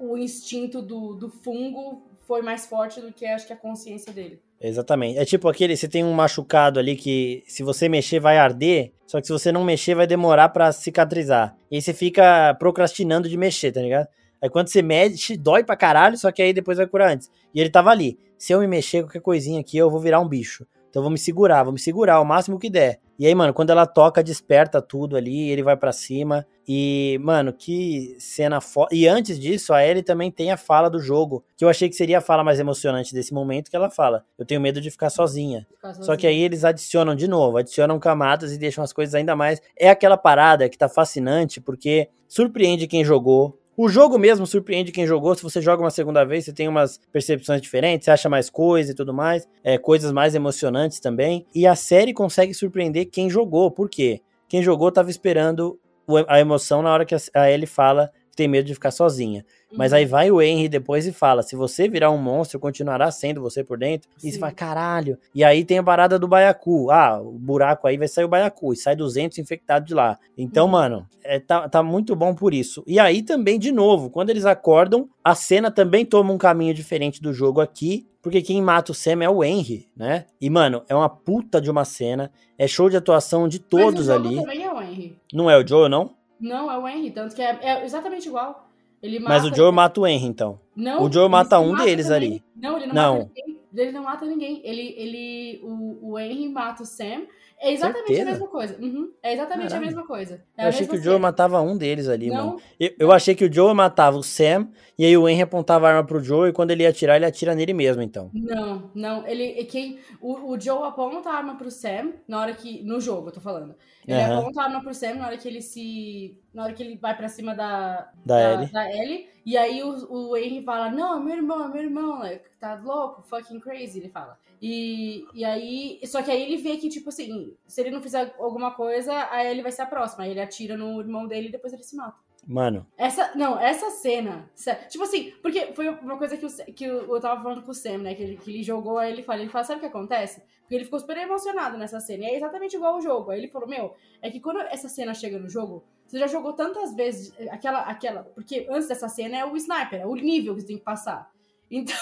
o instinto do, do fungo foi mais forte do que acho que a consciência dele. Exatamente. É tipo aquele, você tem um machucado ali que se você mexer vai arder, só que se você não mexer vai demorar pra cicatrizar. E aí você fica procrastinando de mexer, tá ligado? Aí quando você mexe, dói pra caralho, só que aí depois vai curar antes. E ele tava ali. Se eu me mexer qualquer coisinha aqui, eu vou virar um bicho. Então eu vou me segurar, vou me segurar o máximo que der. E aí, mano, quando ela toca, desperta tudo ali, ele vai pra cima. E, mano, que cena foda. E antes disso, a Ellie também tem a fala do jogo, que eu achei que seria a fala mais emocionante desse momento, que ela fala: Eu tenho medo de ficar sozinha. Ficar Só sozinho. que aí eles adicionam de novo, adicionam camadas e deixam as coisas ainda mais. É aquela parada que tá fascinante, porque surpreende quem jogou. O jogo mesmo surpreende quem jogou. Se você joga uma segunda vez, você tem umas percepções diferentes, você acha mais coisa e tudo mais, é, coisas mais emocionantes também. E a série consegue surpreender quem jogou. Por quê? Quem jogou tava esperando a emoção na hora que a Ellie fala tem medo de ficar sozinha. Mas Uhum. aí vai o Henry depois e fala: se você virar um monstro, continuará sendo você por dentro. E você Sim. fala, caralho. E aí tem a parada do Baiacu. Ah, o buraco aí vai sair o Baiacu. E sai 200 infectados de lá. Então, Uhum. mano, é, tá, tá muito bom por isso. E aí também, de novo, quando eles acordam, a cena também toma um caminho diferente do jogo aqui. Porque quem mata o Sam é o Henry, né? E, mano, é uma puta de uma cena. É show de atuação de Mas todos o jogo ali. também é o Henry. Não é o Joe, não? Não, é o Henry, tanto que é, é exatamente igual. Ele Mas mata- o Joe mata o Henry, então. Não, o Joe mata um mata deles também. ali. Não, ele não, Não. mata ninguém. Ele não mata ninguém. Ele, ele, o, o Henry mata o Sam. É exatamente Certeza? a mesma coisa. Uhum, É exatamente Caralho. a mesma coisa. É Eu achei que o Joe matava um deles ali, mano. Não, Eu, eu achei que o Joe matava o Sam, e aí o Henry apontava a arma pro Joe, e quando ele ia atirar, ele atira nele mesmo, então. não, não. Ele, quem, o, o Joe aponta a arma pro Sam na hora que. No jogo, eu tô falando. Ele Aham. aponta a arma pro Sam na hora que ele se. Na hora que ele vai pra cima da, Da Ellie. da Ellie. E aí o, o Henry fala: Não, é meu irmão, é meu irmão. like, tá louco, fucking crazy, ele fala. E, e aí. Só que aí ele vê que, tipo assim, se ele não fizer alguma coisa, a Ellie vai ser a próxima. Aí ele atira no irmão dele e depois ele se mata. Mano, Essa, não, essa cena, tipo assim, porque foi uma coisa que, o, Sam- que eu, eu tava falando com o Sam, né, que ele, que ele jogou, aí ele fala, ele fala, sabe o que acontece? Porque ele ficou super emocionado nessa cena, e é exatamente igual ao jogo, aí ele falou, meu, é que quando essa cena chega no jogo, você já jogou tantas vezes aquela, aquela, porque antes dessa cena é o sniper, é o nível que você tem que passar. Então,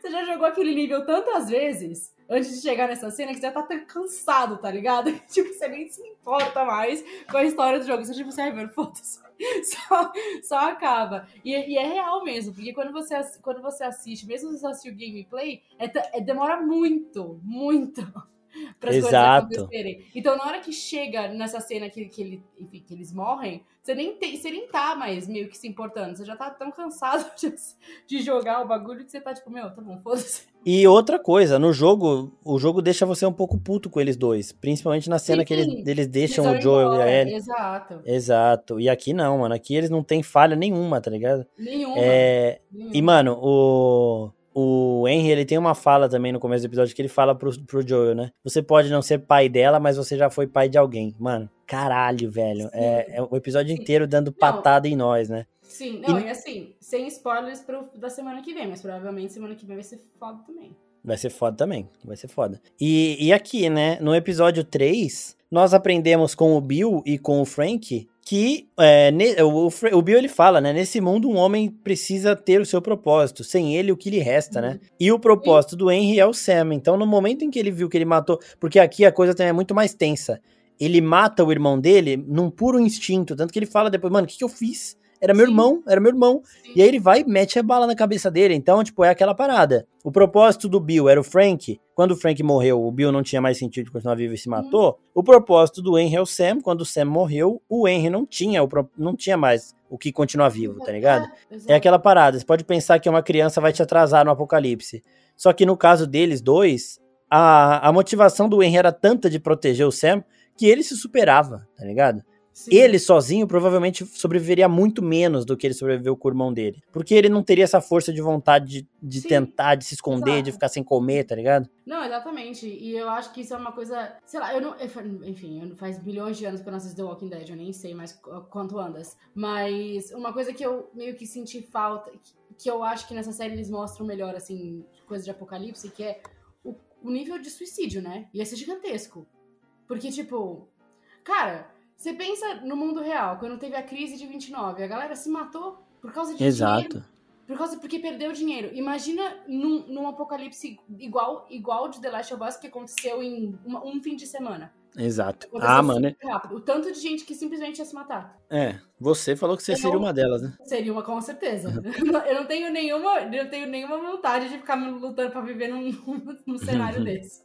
você já jogou aquele nível tantas vezes antes de chegar nessa cena que você já tá cansado, tá ligado? Tipo, você nem se importa mais com a história do jogo. Você tipo, você, ai, mano, foda-se. Só, só acaba. E, e é real mesmo, porque quando você, quando você assiste, mesmo se você assistir o gameplay, é, é- demora muito, muito para as coisas acontecerem. Então, na hora que chega nessa cena que, que, ele, enfim, que eles morrem, você nem, tem, você nem tá mais meio que se importando. Você já tá tão cansado de, de jogar o bagulho que você tá tipo, meu, tá bom, foda-se. E outra coisa, no jogo, o jogo deixa você um pouco puto com eles dois. Principalmente na cena Sim, que eles, eles deixam Eles o Joel e a embora, Ellie. Exato. Exato. E aqui não, mano. Aqui eles não têm falha nenhuma, tá ligado? Nenhuma. É, nenhuma. E, mano, o. o Henry, ele tem uma fala também no começo do episódio que ele fala pro, pro Joel, né? Você pode não ser pai dela, mas você já foi pai de alguém. Mano, caralho, velho. É, é, o episódio inteiro dando não. patada em nós, né? Sim, não, e, e assim, sem spoilers pro, da semana que vem, mas provavelmente semana que vem vai ser foda também. Vai ser foda também, vai ser foda. E, e aqui, né, no episódio 3, nós aprendemos com o Bill e com o Frank que é, o, o, Bill ele fala, né? Nesse mundo um homem precisa ter o seu propósito, sem ele o que lhe resta, né? Uhum. E o propósito do Henry é o Sam. Então no momento em que ele viu que ele matou, porque aqui a coisa também é muito mais tensa. Ele mata o irmão dele num puro instinto, tanto que ele fala depois, mano, o que, que eu fiz? Era meu Sim. irmão, era meu irmão. Sim. E aí ele vai e mete a bala na cabeça dele. Então, tipo, é aquela parada. O propósito do Bill era o Frank. Quando o Frank morreu, o Bill não tinha mais sentido de continuar vivo e se uhum. matou. Uhum. O propósito do Henry é o Sam. Quando o Sam morreu, o Henry não tinha, o pro... não tinha mais o que continuar vivo, tá ligado? É, é aquela parada. Você pode pensar que uma criança vai te atrasar no apocalipse. Só que no caso deles dois, a, a motivação do Henry era tanta de proteger o Sam que ele se superava, tá ligado? Sim. Ele sozinho provavelmente sobreviveria muito menos do que ele sobreviveu com o irmão dele. Porque ele não teria essa força de vontade de, de tentar, de se esconder, de ficar sem comer, tá ligado? Não, exatamente. E eu acho que isso é uma coisa. Sei lá, eu não. Enfim, faz bilhões de anos que eu não assisto The Walking Dead, eu nem sei mais quanto andas. Mas uma coisa que eu meio que senti falta, que eu acho que nessa série eles mostram melhor, assim, coisa de apocalipse, que é o, o nível de suicídio, né? Ia ser gigantesco. Porque, tipo, cara você pensa no mundo real, quando teve a crise de 29, a galera se matou por causa de Exato. dinheiro. Por causa porque perdeu dinheiro. Imagina num, num apocalipse igual igual de The Last of Us que aconteceu em uma, um fim de semana. Exato. Ah, mano. Rápido. O tanto de gente que simplesmente ia se matar. É, você falou que você eu seria uma delas, né? Seria uma, com certeza. eu não tenho nenhuma, eu não tenho nenhuma vontade de ficar lutando para viver num, num cenário desse.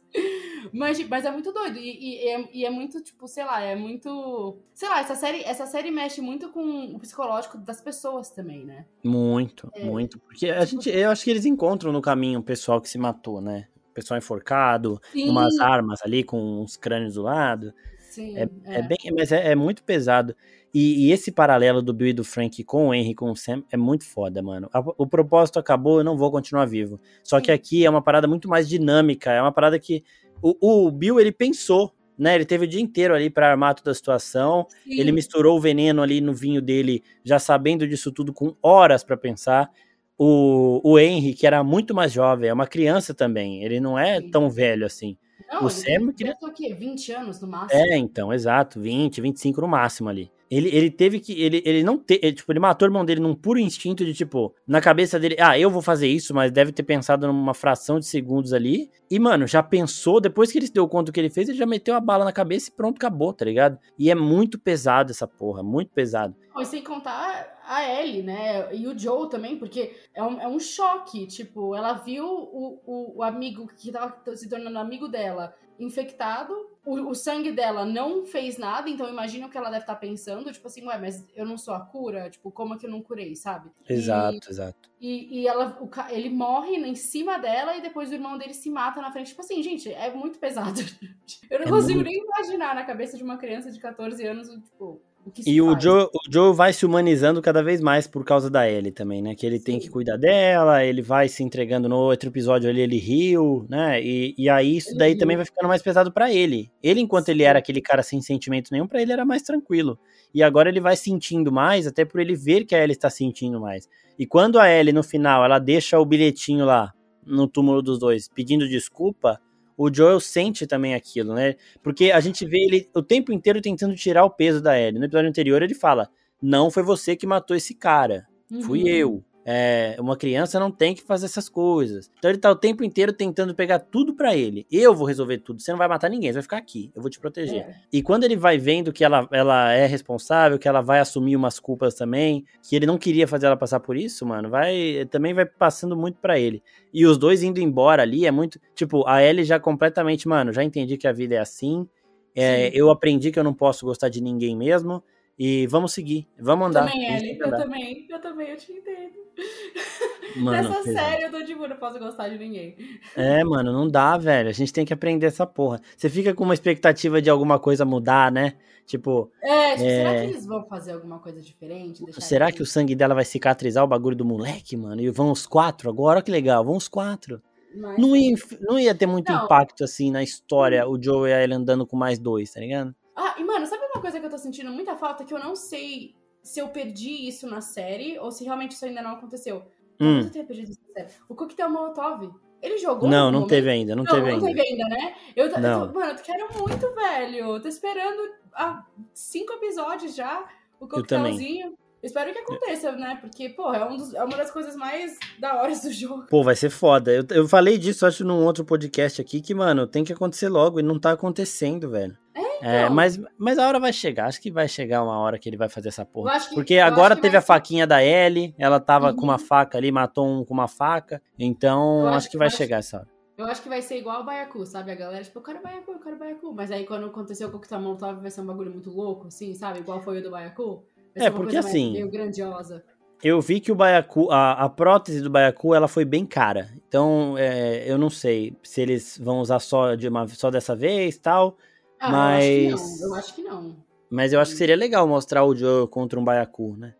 Mas, mas é muito doido. E, e, é, e, é, muito, tipo, sei lá, é muito. Sei lá, essa série, essa série mexe muito com o psicológico das pessoas também, né? Muito, é, muito. Porque a tipo gente, eu acho que eles encontram no caminho o pessoal que se matou, né? O pessoal enforcado, Sim. umas armas ali com uns crânios do lado. Sim, é, é. é bem, mas é, é, muito pesado. E, e, esse paralelo do Bill e do Frank com o Henry com o Sam é muito foda, mano. O, propósito acabou, eu não vou continuar vivo. Só que aqui é uma parada muito mais dinâmica, é uma parada que o, o Bill, ele pensou, né? Ele teve o dia inteiro ali para armar toda a situação. Sim. Ele misturou o veneno ali no vinho dele, já sabendo disso tudo, com horas para pensar. O, o Henry, que era muito mais jovem, é uma criança também. Ele não é Sim. tão velho assim. Não, o Sam queria... o quê? 20 anos no máximo? É, então, exato. 20, 25 no máximo ali. Ele, ele teve que. Ele, ele não te, ele, tipo, ele matou o irmão dele num puro instinto de, tipo, na cabeça dele, ah, eu vou fazer isso, mas deve ter pensado numa fração de segundos ali. E, mano, já pensou, depois que ele se deu conta do que ele fez, ele já meteu a bala na cabeça e pronto, acabou, tá ligado? E é muito pesado essa porra, muito pesado. E sem contar a Ellie, né? E o Joe também, porque é um, é um choque. Tipo, ela viu o, o, o amigo que tava se tornando amigo dela infectado, o, o, sangue dela não fez nada, então imagina o que ela deve estar tá pensando, tipo assim, ué, mas eu não sou a cura? Tipo, como é que eu não curei, sabe? Exato, e, exato. E, e ela, o, ele morre em cima dela e depois o irmão dele se mata na frente. Tipo assim, gente, é muito pesado. Eu não é consigo muito... nem imaginar na cabeça de uma criança de 14 anos, tipo, e o Joe, o Joe vai se humanizando cada vez mais por causa da Ellie também, né? Que ele Sim. tem que cuidar dela, ele vai se entregando no outro episódio ali, ele riu, né? E, e aí isso daí também vai ficando mais pesado para ele. Ele, enquanto Sim. ele era aquele cara sem sentimento nenhum, para ele era mais tranquilo. E agora ele vai sentindo mais, até por ele ver que a Ellie está sentindo mais. E quando a Ellie, no final, ela deixa o bilhetinho lá no túmulo dos dois pedindo desculpa, o Joel sente também aquilo, né? Porque a gente vê ele o tempo inteiro tentando tirar o peso da Ellie. No episódio anterior ele fala: Não foi você que matou esse cara, uhum. fui eu. É, uma criança não tem que fazer essas coisas. Então ele tá o tempo inteiro tentando pegar tudo para ele. Eu vou resolver tudo. Você não vai matar ninguém, você vai ficar aqui. Eu vou te proteger. É. E quando ele vai vendo que ela, ela é responsável, que ela vai assumir umas culpas também, que ele não queria fazer ela passar por isso, mano, vai também vai passando muito para ele. E os dois indo embora ali é muito. Tipo, a Ellie já completamente, mano, já entendi que a vida é assim. É, eu aprendi que eu não posso gostar de ninguém mesmo E vamos seguir, vamos andar. Também, Ellie, eu também, eu também, eu te entendo. Mano, Nessa série eu tô tipo, não posso gostar de ninguém. É, mano, não dá, velho. A gente tem que aprender essa porra. Você fica com uma expectativa de alguma coisa mudar, né? Tipo, É, tipo, será É. que eles vão fazer alguma coisa diferente? Será que o sangue dela vai cicatrizar o bagulho do moleque, mano? E vão os quatro agora? Olha que legal, vão os quatro. Mas- Não ia, não ia ter muito Não. impacto, assim, na história, o Joe e a Ellie andando com mais dois, tá ligado? Ah, e mano, sabe uma coisa que eu tô sentindo muita falta? Que eu não sei se eu perdi isso na série ou se realmente isso ainda não aconteceu. Hum. eu tenha perdido isso na série. O coquetel Molotov. Ele jogou? Não, não teve ainda, não, momento? teve não ainda. teve ainda, né? Eu, eu Não. tô- mano, eu quero muito, velho. Eu tô esperando há cinco episódios já o coquetelzinho. Espero que aconteça, né? Porque, pô, é, um dos- é uma das coisas mais da hora do jogo. Pô, vai ser foda. Eu, eu falei disso, acho, num outro podcast aqui, que, mano, tem que acontecer logo e não tá acontecendo, velho. É, então. mas, mas a hora vai chegar. Acho que vai chegar uma hora que ele vai fazer essa porra. Que- Porque agora teve a faquinha da Ellie, ela tava com uma Uhum. faca ali, matou um com uma faca. Então, acho, acho- que vai acho- chegar essa hora. Eu acho que vai ser igual o Baiacu, sabe? A galera, tipo, eu quero Baiacu, eu quero Baiacu. Mas aí quando acontecer o coquetel Molotov vai ser um bagulho muito louco, assim, sabe? Igual foi o do Baiacu. É, porque assim- meio grandiosa. Eu vi que o Baiacu, a, a prótese do Baiacu, ela foi bem cara. Então, é, eu não sei se eles vão usar só, de uma, só dessa vez tal. Ah, Mas- eu acho que não. Eu acho que não. Mas eu acho que seria legal mostrar o Joe contra um Baiacu, né?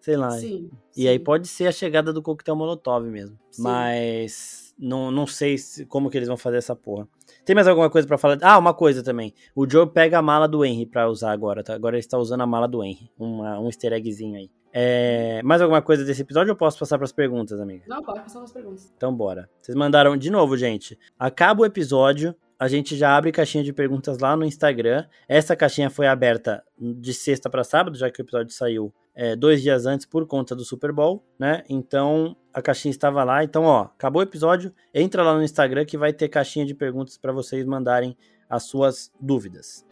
Sei lá. Sim. E aí sim. pode ser a chegada do coquetel Molotov mesmo. Sim. Mas não, não sei se- como que eles vão fazer essa porra. Tem mais alguma coisa pra falar? Ah, uma coisa também. O Joe pega a mala do Henry pra usar agora, tá? Agora ele está usando a mala do Henry. Uma, um easter eggzinho aí. É, mais alguma coisa desse episódio ou posso passar pras perguntas, amiga? Não, pode passar umas perguntas. Então bora. Vocês mandaram de novo, gente. Acaba o episódio, a gente já abre caixinha de perguntas lá no Instagram. Essa caixinha foi aberta de sexta pra sábado, já que o episódio saiu é, dois dias antes por conta do Super Bowl, né? Então a caixinha estava lá. Então, ó, acabou o episódio, entra lá no Instagram que vai ter caixinha de perguntas pra vocês mandarem as suas dúvidas.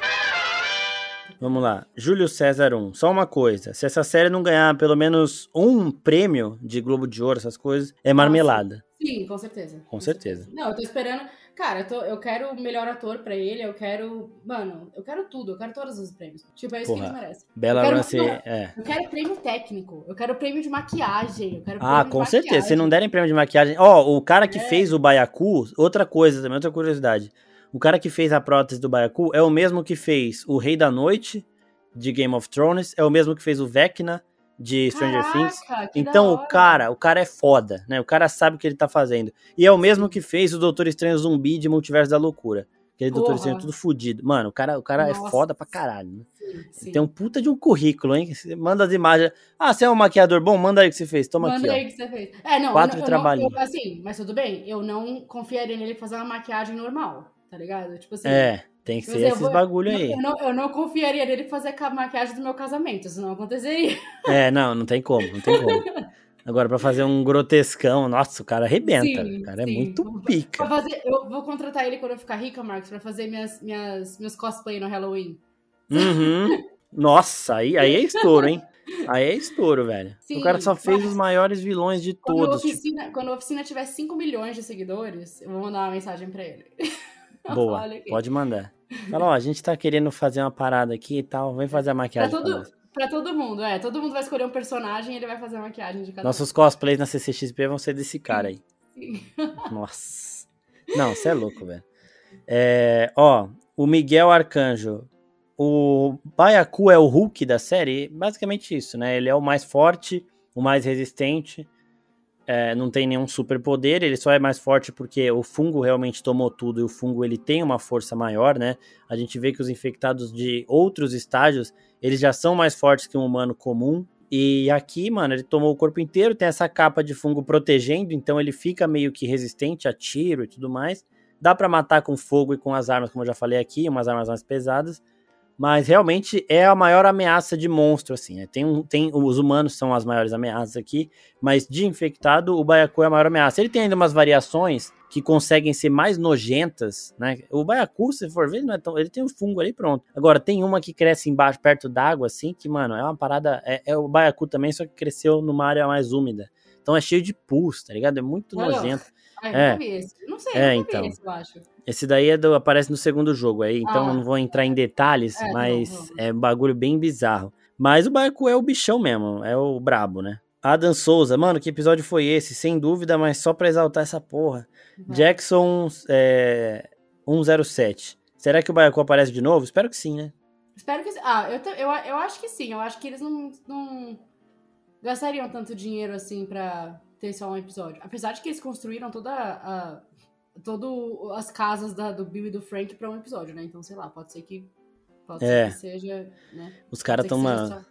Vamos lá. Júlio César 1. Só uma coisa. Se essa série não ganhar pelo menos um prêmio de Globo de Ouro, essas coisas, é marmelada. Sim, com certeza. Com certeza. Não, eu tô esperando. Cara, eu, tô, eu quero o melhor ator pra ele, eu quero. Mano, eu quero tudo, eu quero todos os prêmios. Tipo, é isso que Porra. eles merecem. Bela Eu Ramsey, é. Eu quero prêmio técnico, eu quero prêmio de maquiagem, eu quero Ah, com certeza. Se não derem prêmio de maquiagem. Ó, o cara que É. fez o Baiacu, outra coisa também, outra curiosidade. O cara que fez a prótese do Baiacu é o mesmo que fez o Rei da Noite de Game of Thrones, é o mesmo que fez o Vecna de Stranger Things. Caraca, da Então o cara, o cara é foda, né? O cara sabe o que ele tá fazendo. E é o mesmo que fez o Doutor Estranho Zumbi de Multiverso da Loucura. Aquele Doutor Porra. Estranho tudo fudido. Mano, o cara, o cara é foda pra caralho, né? Sim, sim. Tem um puta de um currículo, hein? Você manda as imagens. Ah, você é um maquiador bom? Manda aí o que você fez. Toma Manda aqui, ó. aí que você fez. É, não, Quatro eu, trabalhinhos. eu, assim, mas tudo bem, eu não confiaria nele fazer uma maquiagem normal, tá ligado? Tipo assim. É, tem que Mas ser esses vou- bagulho aí. Eu não, eu não confiaria nele fazer a maquiagem do meu casamento, isso não aconteceria. É, não, não tem como, não tem como. Agora, pra fazer um grotescão, nossa, o cara arrebenta. Sim, o cara é sim. muito Pra pica. fazer, eu vou contratar ele quando eu ficar rica, Marcos, pra fazer minhas, minhas, meus cosplay no Halloween. Uhum. Nossa, aí, aí é estouro, hein? Aí é estouro, velho. Sim, o cara só fez os maiores vilões de Quando, a todos. tipo, oficina, quando a oficina tiver 5 milhões de seguidores, eu vou mandar uma mensagem pra ele. boa, pode mandar. Fala, ó, a gente tá querendo fazer uma parada aqui e tal, vem fazer a maquiagem pra todo, pra todo mundo, é. Todo mundo vai escolher um personagem e ele vai fazer a maquiagem de cada Nossos cosplays na CCXP vão ser desse cara aí. Sim. Nossa. Não, você é louco, velho. É, ó, o Miguel Arcanjo. O Baiacu é o Hulk da série? Basicamente isso, né? Ele é o mais forte, o mais resistente. É, não tem nenhum superpoder, ele só é mais forte porque o fungo realmente tomou tudo e o fungo ele tem uma força maior, né? A gente vê que os infectados de outros estágios, eles já são mais fortes que um humano comum. E aqui, mano, ele tomou o corpo inteiro, tem essa capa de fungo protegendo, então ele fica meio que resistente a tiro e tudo mais. Dá pra matar com fogo e com as armas, como eu já falei aqui, umas armas mais pesadas. Mas realmente é a maior ameaça de monstro, assim. Né? Tem, um, tem os humanos são as maiores ameaças aqui, mas de infectado o baiacu é a maior ameaça. Ele tem ainda umas variações que conseguem ser mais nojentas, né? O baiacu, se for ver, ele, não é tão, ele tem um fungo ali pronto. Agora tem uma que cresce embaixo, perto d'água, assim, que mano é uma parada. É, é o baiacu também, só que cresceu numa área mais úmida. Então é cheio de pus, tá ligado? É muito Olha. nojento. Ai, É. nunca vi esse. Não sei, É, então. esse, eu acho. Esse daí é do, aparece no segundo jogo aí, então Ah. eu não vou entrar em detalhes, É, não, mas não. é um bagulho bem bizarro. Mas o Baiacu é o bichão mesmo, é o brabo, né? Adam Souza, mano, que episódio foi esse? Sem dúvida, mas só pra exaltar essa porra. Vai. Jackson é, 107. Será que o Baiacu aparece de novo? Espero que sim, né? Espero que sim. Ah, eu, eu, eu acho que sim. Eu acho que eles não, não gastariam tanto dinheiro assim pra ter só um episódio. Apesar de que eles construíram toda a. Todo as casas da, do Bill e do Frank pra um episódio, né? Então, sei lá, pode ser que. Pode é. ser que seja. Né? Os caras estão uma.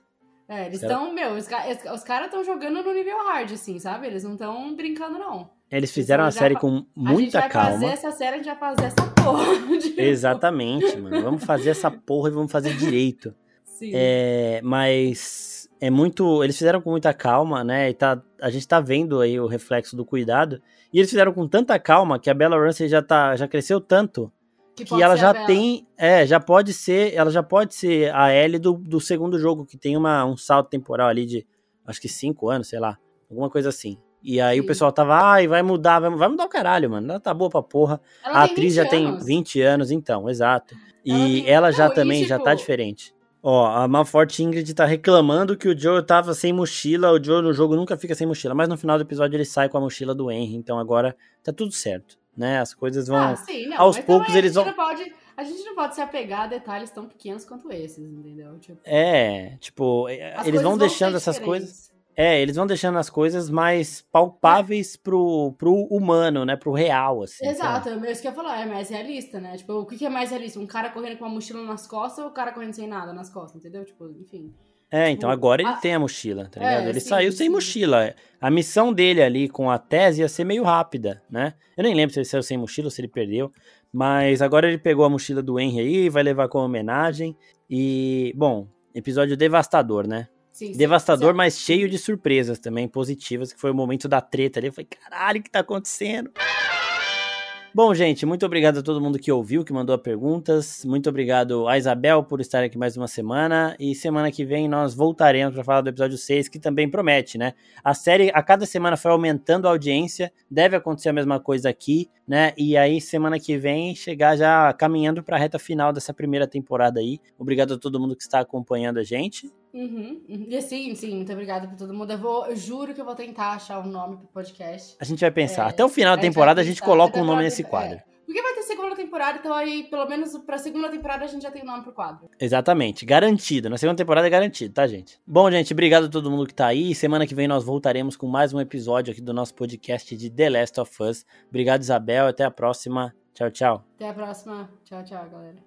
É, eles estão, meu, os, os caras estão jogando no nível hard, assim, sabe? Eles não estão brincando, não. Eles fizeram a série com muita calma. A gente vai fazer essa série, a gente vai fazer essa porra. Exatamente, mano. Vamos fazer essa porra e vamos fazer direito. Sim. É, mas é muito. Eles fizeram com muita calma, né? E tá, a gente tá vendo aí o reflexo do cuidado. E eles fizeram com tanta calma que a Bella Ramsey já, tá, já cresceu tanto que, que ela já tem, é, já pode ser, ela já pode ser a Ellie do, do segundo jogo, que tem uma, um salto temporal ali de, acho que cinco anos, sei lá, alguma coisa assim. E aí Sim. o pessoal tava, ai, vai mudar, vai, vai, mudar o caralho, mano, ela tá boa pra porra. Ela a atriz já anos. tem 20 anos, então, exato. E ela, ela já Não, também, tipo... já tá tipo diferente. Ó, a Malforte Ingrid tá reclamando que o Joe tava sem mochila, o Joe no jogo nunca fica sem mochila, mas no final do episódio ele sai com a mochila do Henry, então agora tá tudo certo né? As coisas vão. Ah, sim, não, aos poucos eles vão. Pode, a gente não pode se apegar a detalhes tão pequenos quanto esses, entendeu? Tipo, é, tipo, eles vão deixando essas coisas. É, eles vão deixando as coisas mais palpáveis é. pro, pro humano, né? Pro real, assim. Exato, é isso que eu ia falar, é mais realista, né? Tipo, o que é mais realista? Um cara correndo com uma mochila nas costas ou o cara correndo sem nada nas costas, entendeu? Tipo, enfim. É, então tipo, agora ele a... tem a mochila, tá ligado? É, ele sim, saiu sim. sem mochila. A missão dele ali com a tese ia ser meio rápida, né? Eu nem lembro se ele saiu sem mochila ou se ele perdeu. Mas agora ele pegou a mochila do Henry aí, vai levar como homenagem. E, bom, episódio devastador, né? Sim, devastador, sim. mas cheio de surpresas também positivas, que foi o momento da treta ali. Eu falei, caralho, o que tá acontecendo? Bom, gente, muito obrigado a todo mundo que ouviu, que mandou perguntas. Muito obrigado a Isabel por estar aqui mais uma semana. E semana que vem nós voltaremos para falar do episódio 6, que também promete, né? A série a cada semana foi aumentando a audiência. Deve acontecer a mesma coisa aqui, né? E aí, semana que vem, chegar já caminhando para a reta final dessa primeira temporada aí. Obrigado a todo mundo que está acompanhando a gente. Uhum, uhum. E sim, sim, muito obrigada por todo mundo. Eu, vou, eu juro que eu vou tentar achar um nome pro podcast. A gente vai pensar. É, Até o final da temporada a gente, a gente coloca um nome nesse quadro. É. Porque vai ter segunda temporada, então aí, pelo menos pra segunda temporada, a gente já tem o nome pro quadro. Exatamente, garantido. Na segunda temporada é garantido, tá, gente? Bom, gente, obrigado a todo mundo que tá aí. Semana que vem nós voltaremos com mais um episódio aqui do nosso podcast de The Last of Us. Obrigado, Isabel. Até a próxima. Tchau, tchau. Até a próxima. Tchau, tchau, galera.